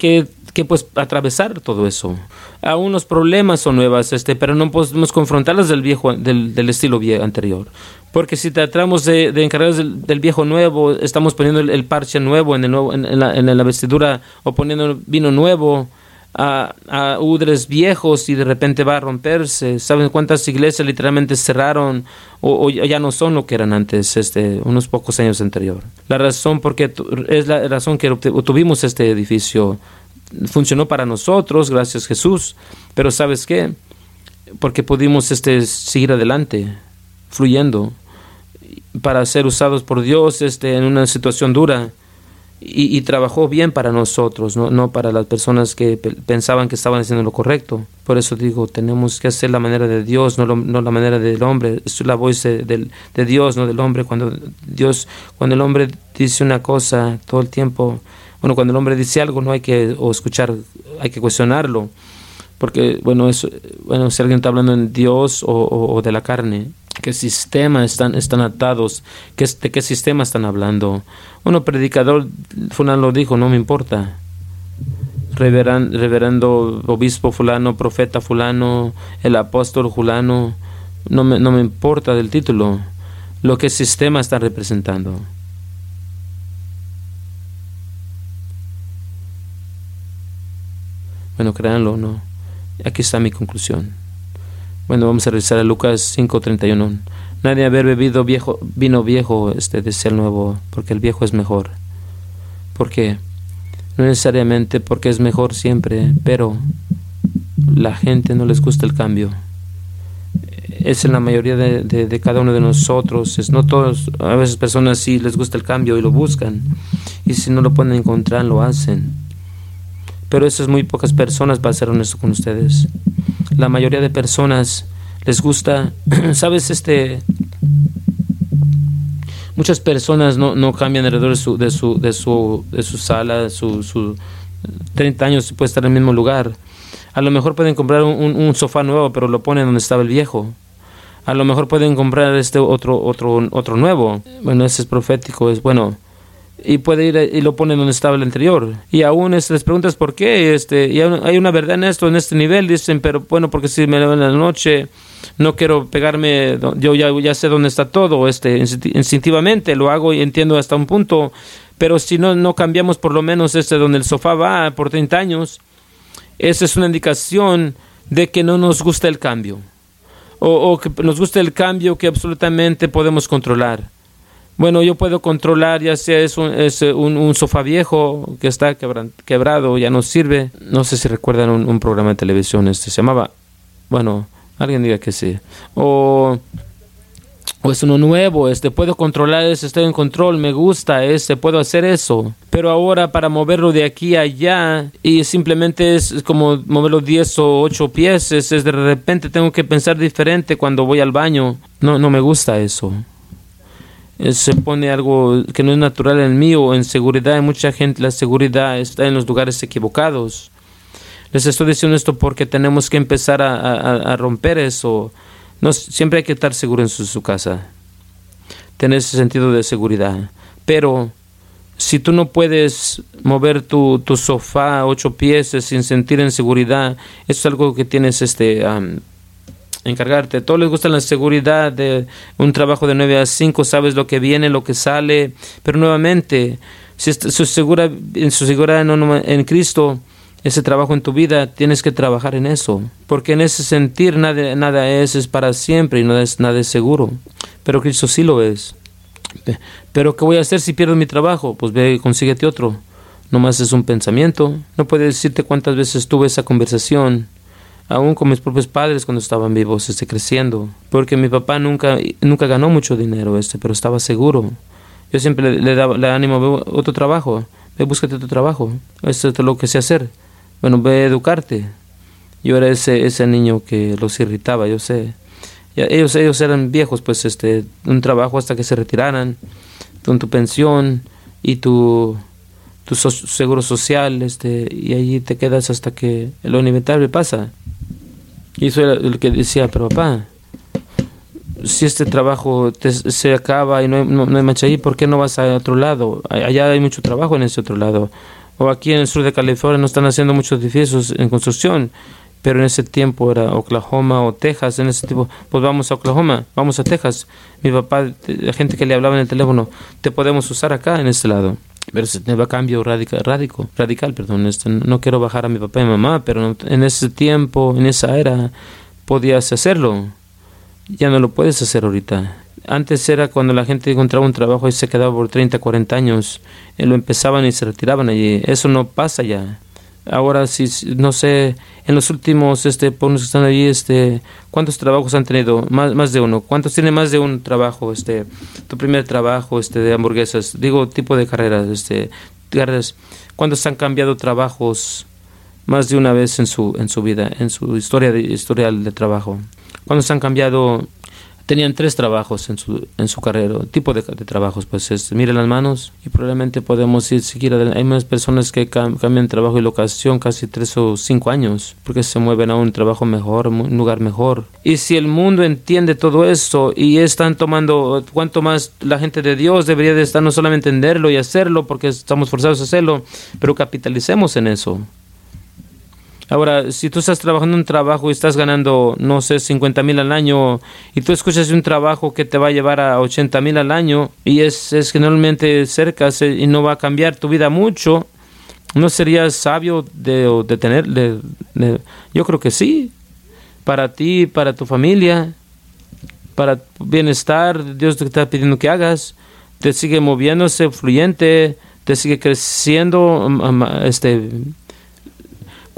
S2: que pues atravesar todo eso. Aún los problemas son nuevas, este, pero no podemos confrontarlas del viejo, del, del estilo viejo anterior. Porque si tratamos de, de encargarnos del, viejo nuevo, estamos poniendo el, parche nuevo en, el nuevo en, la, en, la, vestidura o poniendo vino nuevo a, a, udres viejos y de repente va a romperse. ¿Saben cuántas iglesias literalmente cerraron o, ya no son lo que eran antes, este, unos pocos años anterior? La razón porque es la razón que tuvimos este edificio funcionó para nosotros, gracias Jesús, pero ¿sabes qué? Porque pudimos este, seguir adelante, fluyendo, para ser usados por Dios este, en una situación dura. Y, trabajó bien para nosotros, ¿no? no para las personas que pensaban que estaban haciendo lo correcto. Por eso digo, tenemos que hacer la manera de Dios, no, no la manera del hombre. Es la voz de, de, Dios, no del hombre. Cuando Dios, cuando el hombre dice una cosa todo el tiempo, bueno, cuando el hombre dice algo no hay que o escuchar, hay que cuestionarlo, porque, bueno, eso, bueno si alguien está hablando en Dios o, de la carne, ¿qué sistema están, están atados? ¿Qué, ¿De qué sistema están hablando? Bueno, predicador fulano lo dijo, no me importa. reverendo obispo fulano, profeta fulano, el apóstol fulano, no me, no me importa del título, lo que sistema está representando. Bueno, créanlo no. Aquí está mi conclusión. Bueno, vamos a revisar a Lucas 5:31. Nadie haber bebido vino viejo este, de ser nuevo, porque el viejo es mejor. ¿Por qué? No necesariamente porque es mejor siempre, pero la gente no les gusta el cambio. Es en la mayoría de, de cada uno de nosotros. Es no todos, a veces personas sí les gusta el cambio y lo buscan. Y si no lo pueden encontrar, lo hacen pero eso es muy pocas personas, para ser honesto con ustedes. La mayoría de personas les gusta, sabes, este, muchas personas no, no cambian alrededor de su, de su, de su, de su sala, su, su 30 años puede estar en el mismo lugar. A lo mejor pueden comprar un, un, sofá nuevo, pero lo ponen donde estaba el viejo. A lo mejor pueden comprar este otro, otro, otro nuevo. Bueno, ese es profético, es bueno y puede ir y lo pone donde estaba el anterior. Y aún este, les preguntas por qué, este, y hay una verdad en esto, en este nivel, dicen, pero bueno, porque si me levanto en la noche, no quiero pegarme, yo ya, ya sé dónde está todo, este, instintivamente lo hago y entiendo hasta un punto, pero si no, no cambiamos por lo menos este donde el sofá va por 30 años, esa es una indicación de que no nos gusta el cambio, o que nos gusta el cambio que absolutamente podemos controlar. Bueno, yo puedo controlar, ya sea es un, es un, sofá viejo que está quebrado, ya no sirve. No sé si recuerdan un, programa de televisión, este se llamaba, bueno, alguien diga que sí. O, es uno nuevo, este puedo controlar ese, estoy en control, me gusta ese, puedo hacer eso. Pero ahora para moverlo de aquí a allá y simplemente es como moverlo 10 o 8 pies, es, es de repente tengo que pensar diferente cuando voy al baño. No, no me gusta eso. Eh, se pone algo que no es natural en mí o en seguridad. En mucha gente la seguridad está en los lugares equivocados. Les estoy diciendo esto porque tenemos que empezar a, romper eso. No, siempre hay que estar seguro en su, casa. Tener ese sentido de seguridad. Pero si tú no puedes mover tu, sofá ocho pies sin sentir en seguridad, eso es algo que tienes este encargarte. A todos les gusta la seguridad de un trabajo de 9 a 5, sabes lo que viene, lo que sale, pero nuevamente, si su en su seguridad en Cristo, ese trabajo en tu vida, tienes que trabajar en eso, porque en ese sentir nada, nada es, es para siempre y nada es, nada es seguro, pero Cristo sí lo es. Pero ¿qué voy a hacer si pierdo mi trabajo? Pues ve, consíguete otro. Nomás es un pensamiento. No puedo decirte cuántas veces tuve esa conversación, aún con mis propios padres cuando estaban vivos, este, creciendo. Porque mi papá nunca, nunca ganó mucho dinero, este, pero estaba seguro. Yo siempre le, daba le ánimo, otro trabajo, ve, búscate otro trabajo. Esto es lo que sé hacer. Bueno, ve a educarte. Yo era ese, ese niño que los irritaba, yo sé. ellos, ellos eran viejos, pues, este, un trabajo hasta que se retiraran, con tu pensión y tu tu seguro social, este, y allí te quedas hasta que lo inevitable pasa. Y eso era lo que decía, pero papá, si este trabajo se acaba y no hay, no, hay ahí, ¿por qué no vas a otro lado? Allá hay mucho trabajo en ese otro lado. O aquí en el sur de California no están haciendo muchos edificios en construcción, pero en ese tiempo era Oklahoma o Texas, en ese tipo, pues vamos a Oklahoma, vamos a Texas. Mi papá, la gente que le hablaba en el teléfono, te podemos usar acá en este lado. Pero se va a cambio radical, radical, radical perdón. Este, no quiero bajar a mi papá y mamá, pero en ese tiempo, en esa era, podías hacerlo. Ya no lo puedes hacer ahorita. Antes era cuando la gente encontraba un trabajo y se quedaba por 30, 40 años, y lo empezaban y se retiraban allí. Eso no pasa ya. Ahora sí, no sé, en los últimos, este, que están ahí, este, ¿cuántos trabajos han tenido? Más, más de uno. ¿Cuántos tienen más de un trabajo? Este, tu primer trabajo, este, de hamburguesas. Digo, tipo de carreras, este, carreras. ¿Cuántos han cambiado trabajos más de una vez en su, en su vida, en su historia de, historial de trabajo? ¿Cuántos han cambiado tenían tres trabajos en su, en su carrera, tipo de, trabajos, pues es, mire las manos y probablemente podemos ir seguir Hay más personas que cambian trabajo y locación casi tres o cinco años porque se mueven a un trabajo mejor, un lugar mejor. Y si el mundo entiende todo esto y están tomando, cuanto más la gente de Dios debería de estar no solamente entenderlo y hacerlo porque estamos forzados a hacerlo, pero capitalicemos en eso. Ahora, si tú estás trabajando un trabajo y estás ganando, no sé, 50 mil al año, y tú escuchas un trabajo que te va a llevar a 80 mil al año, y es, es generalmente cerca y no va a cambiar tu vida mucho, ¿no sería sabio de, de tener? yo creo que sí. Para ti, para tu familia, para tu bienestar, Dios te está pidiendo que hagas, te sigue moviéndose fluyente, te sigue creciendo, este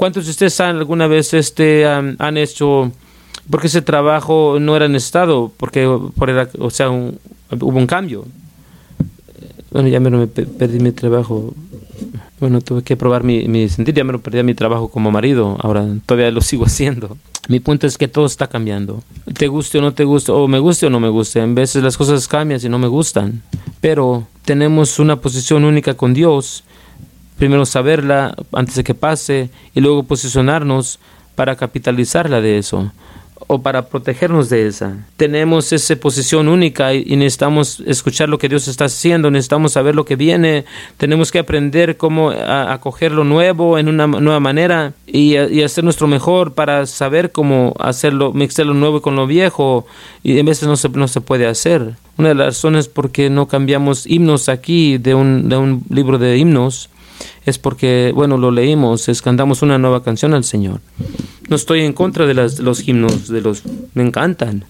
S2: ¿Cuántos de ustedes han, alguna vez este, han, hecho, porque ese trabajo no era en estado, porque por o sea, hubo un cambio? Bueno, ya me, perdí mi trabajo. Bueno, tuve que probar mi, mi sentir, ya me lo perdí mi trabajo como marido, ahora todavía lo sigo haciendo. Mi punto es que todo está cambiando. Te guste o no te guste, o me guste o no me guste. En veces las cosas cambian y no me gustan. Pero tenemos una posición única con Dios primero saberla antes de que pase y luego posicionarnos para capitalizarla de eso o para protegernos de esa. Tenemos esa posición única y, necesitamos escuchar lo que Dios está haciendo, necesitamos saber lo que viene, tenemos que aprender cómo acoger lo nuevo en una nueva manera y, hacer nuestro mejor para saber cómo hacerlo, mixar lo nuevo con lo viejo y a veces no se, no se puede hacer. Una de las razones por qué no cambiamos himnos aquí de un, de un libro de himnos es porque, bueno, lo leímos, es cantamos una nueva canción al Señor. No estoy en contra de los himnos, de los, me encantan.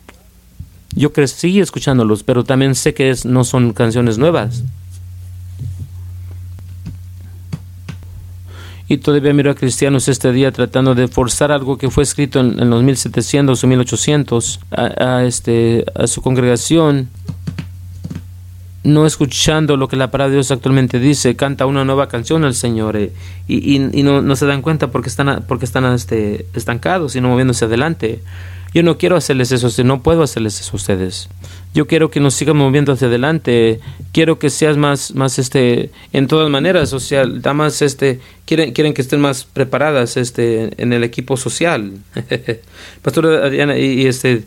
S2: Yo crecí escuchándolos, pero también sé que no son canciones nuevas. Y todavía miro a cristianos este día tratando de forzar algo que fue escrito en, los 1700 o 1800 a, este, a su congregación no escuchando lo que la palabra de Dios actualmente dice, canta una nueva canción al Señor eh, y, y, no, no, se dan cuenta porque están, porque están este, estancados y no moviéndose adelante. Yo no quiero hacerles eso, no puedo hacerles eso a ustedes. Yo quiero que nos sigan moviendo hacia adelante. Quiero que seas más, más este, en todas maneras, o sea, damas, este, quieren, quieren que estén más preparadas, este, en el equipo social. Pastor Adrián y, este,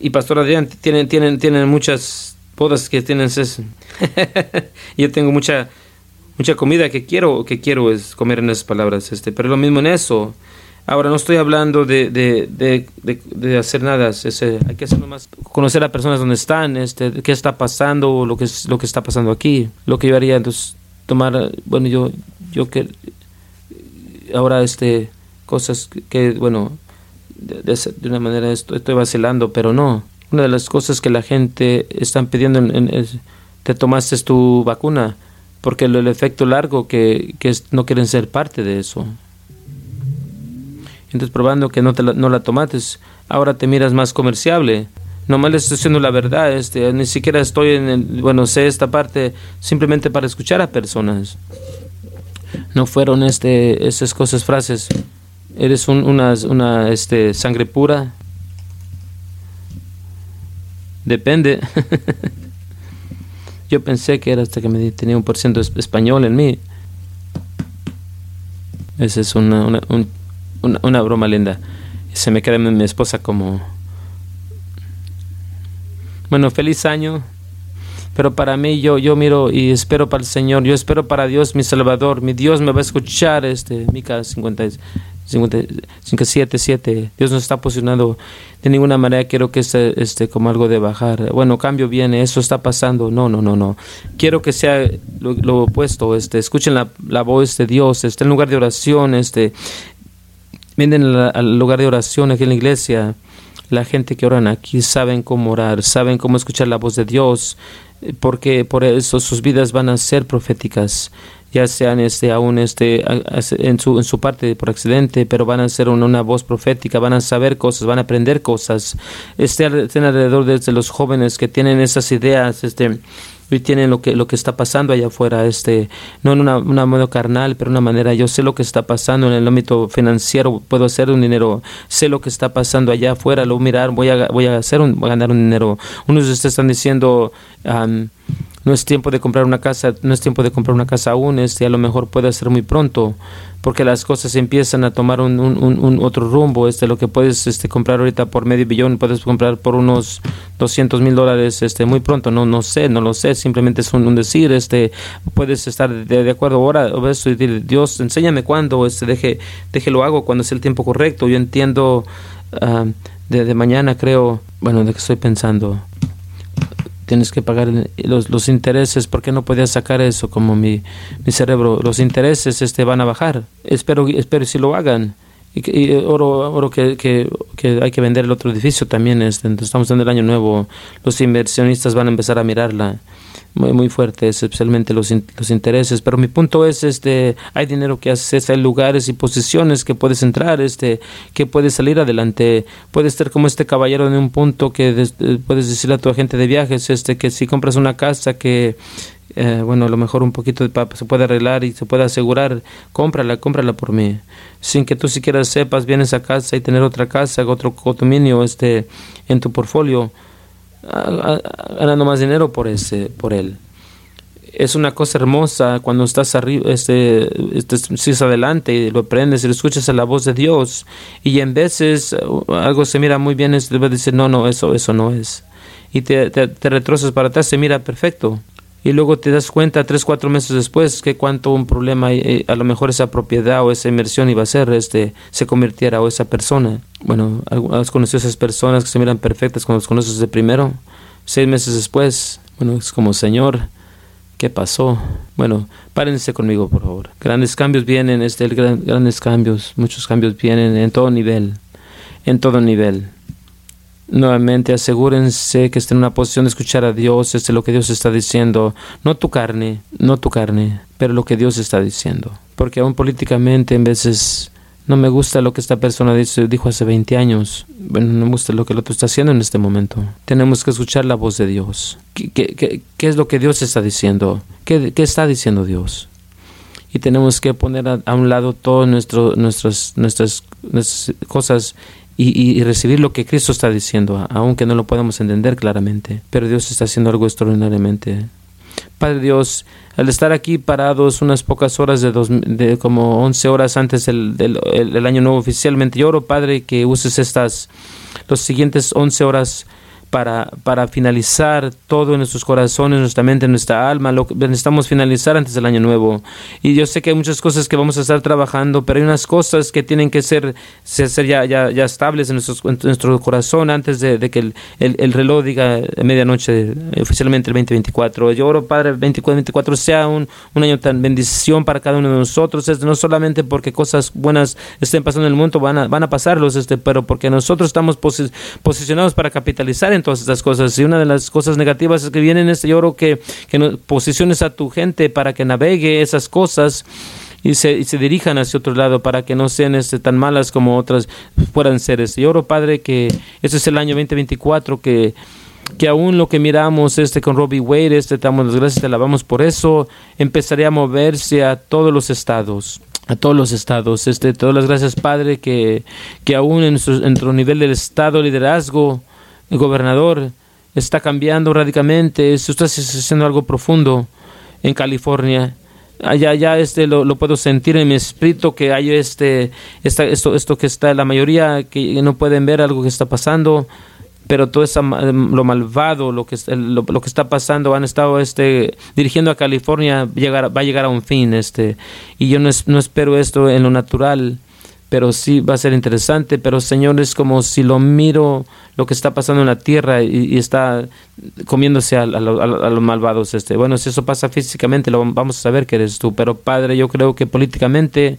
S2: y Pastor Adrián tienen, tienen, tienen muchas bodas que tienen es yo tengo mucha mucha comida que quiero que quiero es comer en esas palabras este pero lo mismo en eso Ahora no estoy hablando de, de, de, de, hacer nada, hay que hacer más, conocer a personas donde están, este, qué está pasando, lo que, lo que está pasando aquí. Lo que yo haría, entonces, tomar, bueno, yo, yo que, ahora, este, cosas que, bueno, de, una manera estoy, estoy, vacilando, pero no. Una de las cosas que la gente está pidiendo es, te tomaste tu vacuna, porque el, efecto largo que, que no quieren ser parte de eso. Entonces, probando que no, te la, no la tomates, ahora te miras más comerciable. Nomás le estoy diciendo la verdad, este, ni siquiera estoy en el, bueno, sé esta parte simplemente para escuchar a personas. No fueron este, esas cosas, frases. Eres un, una, una este, sangre pura. Depende. Yo pensé que era hasta que me tenía un por ciento español en mí. Ese es una, un una, broma linda. Se me queda mi esposa como... Bueno, feliz año. Pero para mí yo, yo miro y espero para el Señor. Yo espero para Dios, mi Salvador. Mi Dios me va a escuchar. Este, Mica 50, 57, 7. Dios no está posicionando de ninguna manera. Quiero que esté este, como algo de bajar. Bueno, cambio viene. Eso está pasando. No, no, no, no. Quiero que sea lo, opuesto. Este, escuchen la, la, voz de Dios. Este, en lugar de oración. Este, vienen al lugar de oración aquí en la iglesia. La gente que oran aquí saben cómo orar, saben cómo escuchar la voz de Dios, porque por eso sus vidas van a ser proféticas, ya sean este aún este en su en su parte por accidente, pero van a ser una, voz profética, van a saber cosas, van a aprender cosas. Estén alrededor de los jóvenes que tienen esas ideas, este y tienen lo que lo que está pasando allá afuera este no en una, una modo carnal pero una manera yo sé lo que está pasando en el ámbito financiero puedo hacer un dinero sé lo que está pasando allá afuera lo mirar voy a voy a hacer un, voy a ganar un dinero unos de ustedes están diciendo no es tiempo de comprar una casa, no es tiempo de comprar una casa aún, este, a lo mejor puede ser muy pronto, porque las cosas empiezan a tomar un, un, otro rumbo, este, lo que puedes este, comprar ahorita por medio billón, puedes comprar por unos 200 mil dólares este, muy pronto, no, no sé, no lo sé, simplemente es un, decir, este, puedes estar de, acuerdo ahora, y decir, Dios, enséñame cuándo, este, deje, deje lo hago cuando es el tiempo correcto, yo entiendo uh, de, de mañana creo, bueno, de que estoy pensando, tienes que pagar los, los intereses, ¿por qué no podías sacar eso como mi, mi cerebro? Los intereses este, van a bajar. Espero, espero si lo hagan. Y, y oro, oro que, que, que, hay que vender el otro edificio también. Este, estamos en el año nuevo. Los inversionistas van a empezar a mirarla muy, muy fuertes, especialmente los, los intereses. Pero mi punto es, este, hay dinero que haces, hay lugares y posiciones que puedes entrar, este, que puedes salir adelante. Puedes ser como este caballero en un punto que eh, puedes decirle a tu agente de viajes, este, que si compras una casa que eh, bueno, a lo mejor un poquito de se puede arreglar y se puede asegurar, cómprala, cómprala por mí. Sin que tú siquiera sepas, vienes a casa y tener otra casa, otro condominio este, en tu portfolio ganando más dinero por ese por él. Es una cosa hermosa cuando estás arriba este, este es adelante y lo aprendes y lo escuchas a la voz de Dios. Y en veces uh, algo se mira muy bien y debes decir no no eso eso no es y te, te, te para atrás se mira perfecto y luego te das cuenta tres, cuatro meses después que cuánto un problema eh, a lo mejor esa propiedad o esa inversión iba a ser, este, se convirtiera o esa persona. Bueno, has conocido esas personas que se miran perfectas cuando los conoces de primero, seis meses después, bueno, es como Señor, ¿qué pasó? Bueno, párense conmigo, por favor. Grandes cambios vienen, este, grandes cambios, muchos cambios vienen en todo nivel, en todo nivel. Nuevamente asegúrense que estén en una posición de escuchar a Dios, este lo que Dios está diciendo, no tu carne, no tu carne, pero lo que Dios está diciendo. Porque aún políticamente en veces no me gusta lo que esta persona dijo hace 20 años, bueno, no me gusta lo que el otro está haciendo en este momento. Tenemos que escuchar la voz de Dios. ¿Qué, es lo que Dios está diciendo? ¿Qué, qué está diciendo Dios? Y tenemos que poner a, un lado todas nuestras, nuestras, nuestras cosas y, recibir lo que Cristo está diciendo, aunque no lo podamos entender claramente. Pero Dios está haciendo algo extraordinariamente. Padre Dios, al estar aquí parados unas pocas horas de, dos, de como 11 horas antes del, del, año nuevo oficialmente, yo oro, Padre, que uses estas, los siguientes 11 horas para, para finalizar todo en nuestros corazones, nuestra mente, nuestra alma, lo que necesitamos finalizar antes del año nuevo. Y yo sé que hay muchas cosas que vamos a estar trabajando, pero hay unas cosas que tienen que ser, ser ya, ya, ya estables en, nuestros, nuestro corazón antes de, que el, el, reloj diga medianoche, oficialmente el 2024. Yo oro, Padre, 2024 sea un, un año tan bendición para cada uno de nosotros, es no solamente porque cosas buenas estén pasando en el mundo, van a, van a pasarlos, este, pero porque nosotros estamos posicionados para capitalizar en todas estas cosas. Y una de las cosas negativas es que vienen este, yo creo que, que posiciones a tu gente para que navegue esas cosas y se, se dirijan hacia otro lado para que no sean este, tan malas como otras puedan ser. Este. Yo oro, Padre, que este es el año 2024, que que aún lo que miramos este con Robbie Wade, este damos las gracias, te alabamos por eso, empezaría a moverse a todos los estados a todos los estados. Este, todas las gracias, Padre, que, que aún en nuestro, nivel del Estado, liderazgo, el gobernador, está cambiando radicalmente. Esto está haciendo algo profundo en California. Allá, ya este, lo, lo, puedo sentir en mi espíritu que hay este, esta, esto, esto que está, la mayoría que no pueden ver algo que está pasando pero todo esa, lo malvado, lo que, lo, lo, que está pasando, han estado este, dirigiendo a California, llegar, va a llegar a un fin. Este, y yo no, no espero esto en lo natural, pero sí va a ser interesante. Pero Señor, es como si lo miro lo que está pasando en la tierra y, está comiéndose a, los malvados. Este. Bueno, si eso pasa físicamente, lo vamos a saber que eres tú. Pero Padre, yo creo que políticamente,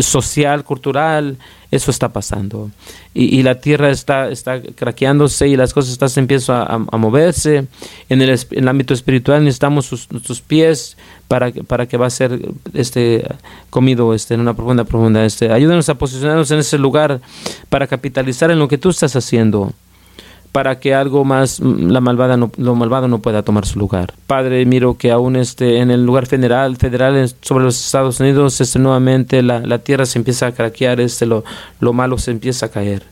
S2: social, cultural, eso está pasando. Y, la tierra está, está craqueándose y las cosas están, empiezan a, moverse. En el, el, ámbito espiritual necesitamos sus, pies para, para que va a ser este, comido este, en una profunda profunda. Este. Ayúdanos a posicionarnos en ese lugar para capitalizar en lo que tú estás haciendo para que algo más la malvada no, lo malvado no pueda tomar su lugar. Padre, miro que aún este en el lugar federal, federal sobre los Estados Unidos, este nuevamente la, la tierra se empieza a craquear, este lo, lo malo se empieza a caer.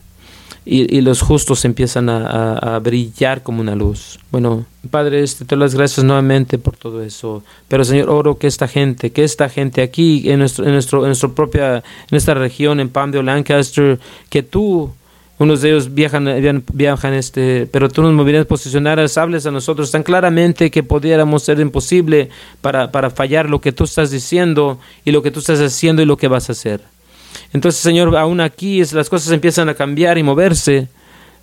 S2: Y, y los justos empiezan a, a, brillar como una luz. Bueno, Padre, este, te doy las gracias nuevamente por todo eso. Pero Señor, oro que esta gente, que esta gente aquí en nuestro, en nuestro, en nuestra propia, en esta región, en Palmdale, Lancaster, que tú unos de ellos viajan, viajan este, pero tú nos movieras posicionar, hables a nosotros tan claramente que pudiéramos ser imposible para, para fallar lo que tú estás diciendo y lo que tú estás haciendo y lo que vas a hacer. Entonces, Señor, aún aquí las cosas empiezan a cambiar y moverse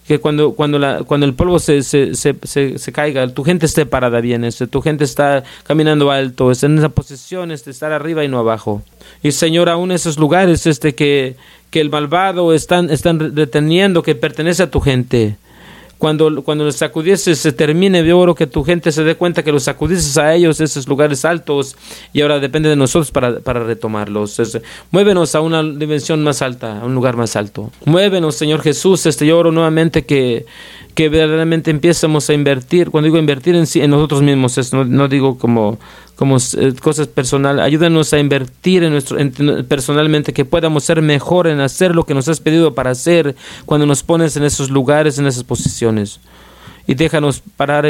S2: que cuando, cuando, cuando el polvo se, se, se, caiga, tu gente esté parada bien, este, tu gente está caminando alto, está en esa posición, este, estar arriba y no abajo. Y Señor, aún esos lugares este, que, que el malvado están, están reteniendo, que pertenece a tu gente cuando, cuando los sacudices se termine, de oro que tu gente se dé cuenta que los sacudices a ellos, esos lugares altos, y ahora depende de nosotros para, para retomarlos. muévenos a una dimensión más alta, a un lugar más alto. Muévenos, Señor Jesús, este, yo oro nuevamente que, que verdaderamente empiecemos a invertir, cuando digo invertir en, nosotros mismos, no, no digo como como eh, cosas personales. Ayúdanos a invertir en nuestro, personalmente, que podamos ser mejor en hacer lo que nos has pedido para hacer cuando nos pones en esos lugares, en esas posiciones. Y déjanos parar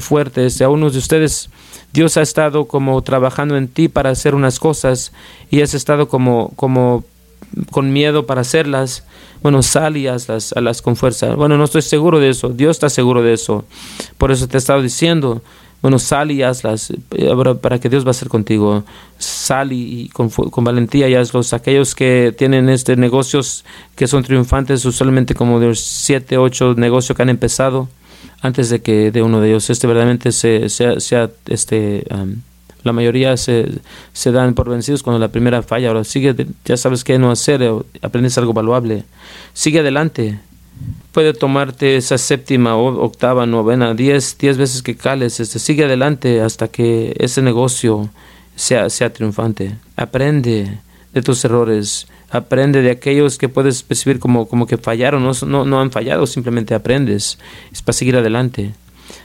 S2: fuertes. A unos de ustedes, Dios ha estado como trabajando en ti para hacer unas cosas y has estado como, como con miedo para hacerlas, bueno, sal y hazlas, hazlas con fuerza. Bueno, no estoy seguro de eso, Dios está seguro de eso. Por eso te he estado diciendo, bueno, sal y hazlas eh, para que Dios va a ser contigo. Sal y, con, con, valentía y hazlos. Aquellos que tienen este negocios que son triunfantes, usualmente como de siete, ocho negocios que han empezado antes de que de uno de ellos este verdaderamente sea, sea, este la mayoría se, se dan por vencidos cuando la primera falla. Ahora sigue, ya sabes qué no hacer, aprendes algo valuable. Sigue adelante puede tomarte esa séptima, octava, novena, diez, diez veces que cales, este, sigue adelante hasta que ese negocio sea, sea triunfante. Aprende de tus errores, aprende de aquellos que puedes percibir como, como que fallaron, no, no, no han fallado, simplemente aprendes, es para seguir adelante.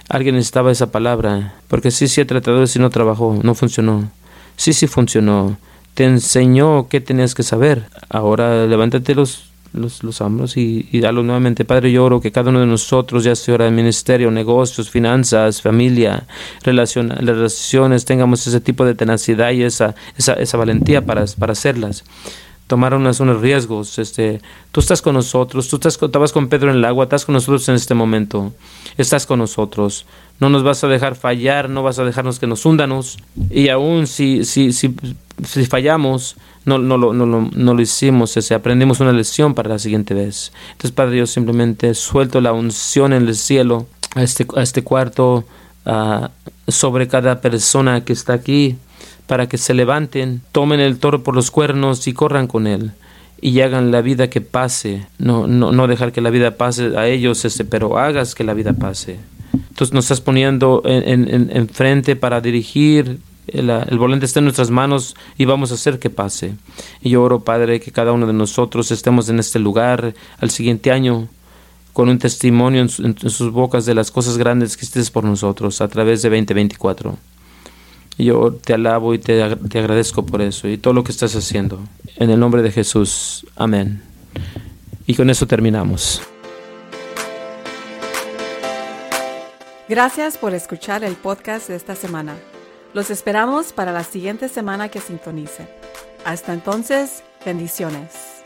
S2: Alguien necesitaba esa palabra, porque sí, sí he tratado de si no trabajó, no funcionó. Sí, sí funcionó. Te enseñó qué tenías que saber. Ahora levántate los los, los hombros y, y dalo nuevamente. Padre, yo oro que cada uno de nosotros, ya sea de ministerio, negocios, finanzas, familia, relaciones, tengamos ese tipo de tenacidad y esa, esa, esa valentía para, para hacerlas. Tomar unos, riesgos. Este, tú estás con nosotros, tú estás, estabas con Pedro en el agua, estás con nosotros en este momento, estás con nosotros. No nos vas a dejar fallar, no vas a dejarnos que nos hundanos. Y aún si, si, si, si fallamos, no, no, no, no, no lo hicimos, ese, aprendimos una lección para la siguiente vez. Entonces, Padre, yo simplemente suelto la unción en el cielo a este, a este cuarto, sobre cada persona que está aquí, para que se levanten, tomen el toro por los cuernos y corran con él y hagan la vida que pase, no, no, no dejar que la vida pase a ellos, ese, pero hagas que la vida pase. Entonces nos estás poniendo en, en, en frente para dirigir, el, el, volante está en nuestras manos y vamos a hacer que pase. Y yo oro, Padre, que cada uno de nosotros estemos en este lugar al siguiente año con un testimonio en, en, en sus bocas de las cosas grandes que estés por nosotros a través de 2024. Yo te alabo y te, te agradezco por eso y todo lo que estás haciendo. En el nombre de Jesús. Amén. Y con eso terminamos.
S1: Gracias por escuchar el podcast de esta semana. Los esperamos para la siguiente semana que sintonice. Hasta entonces, bendiciones.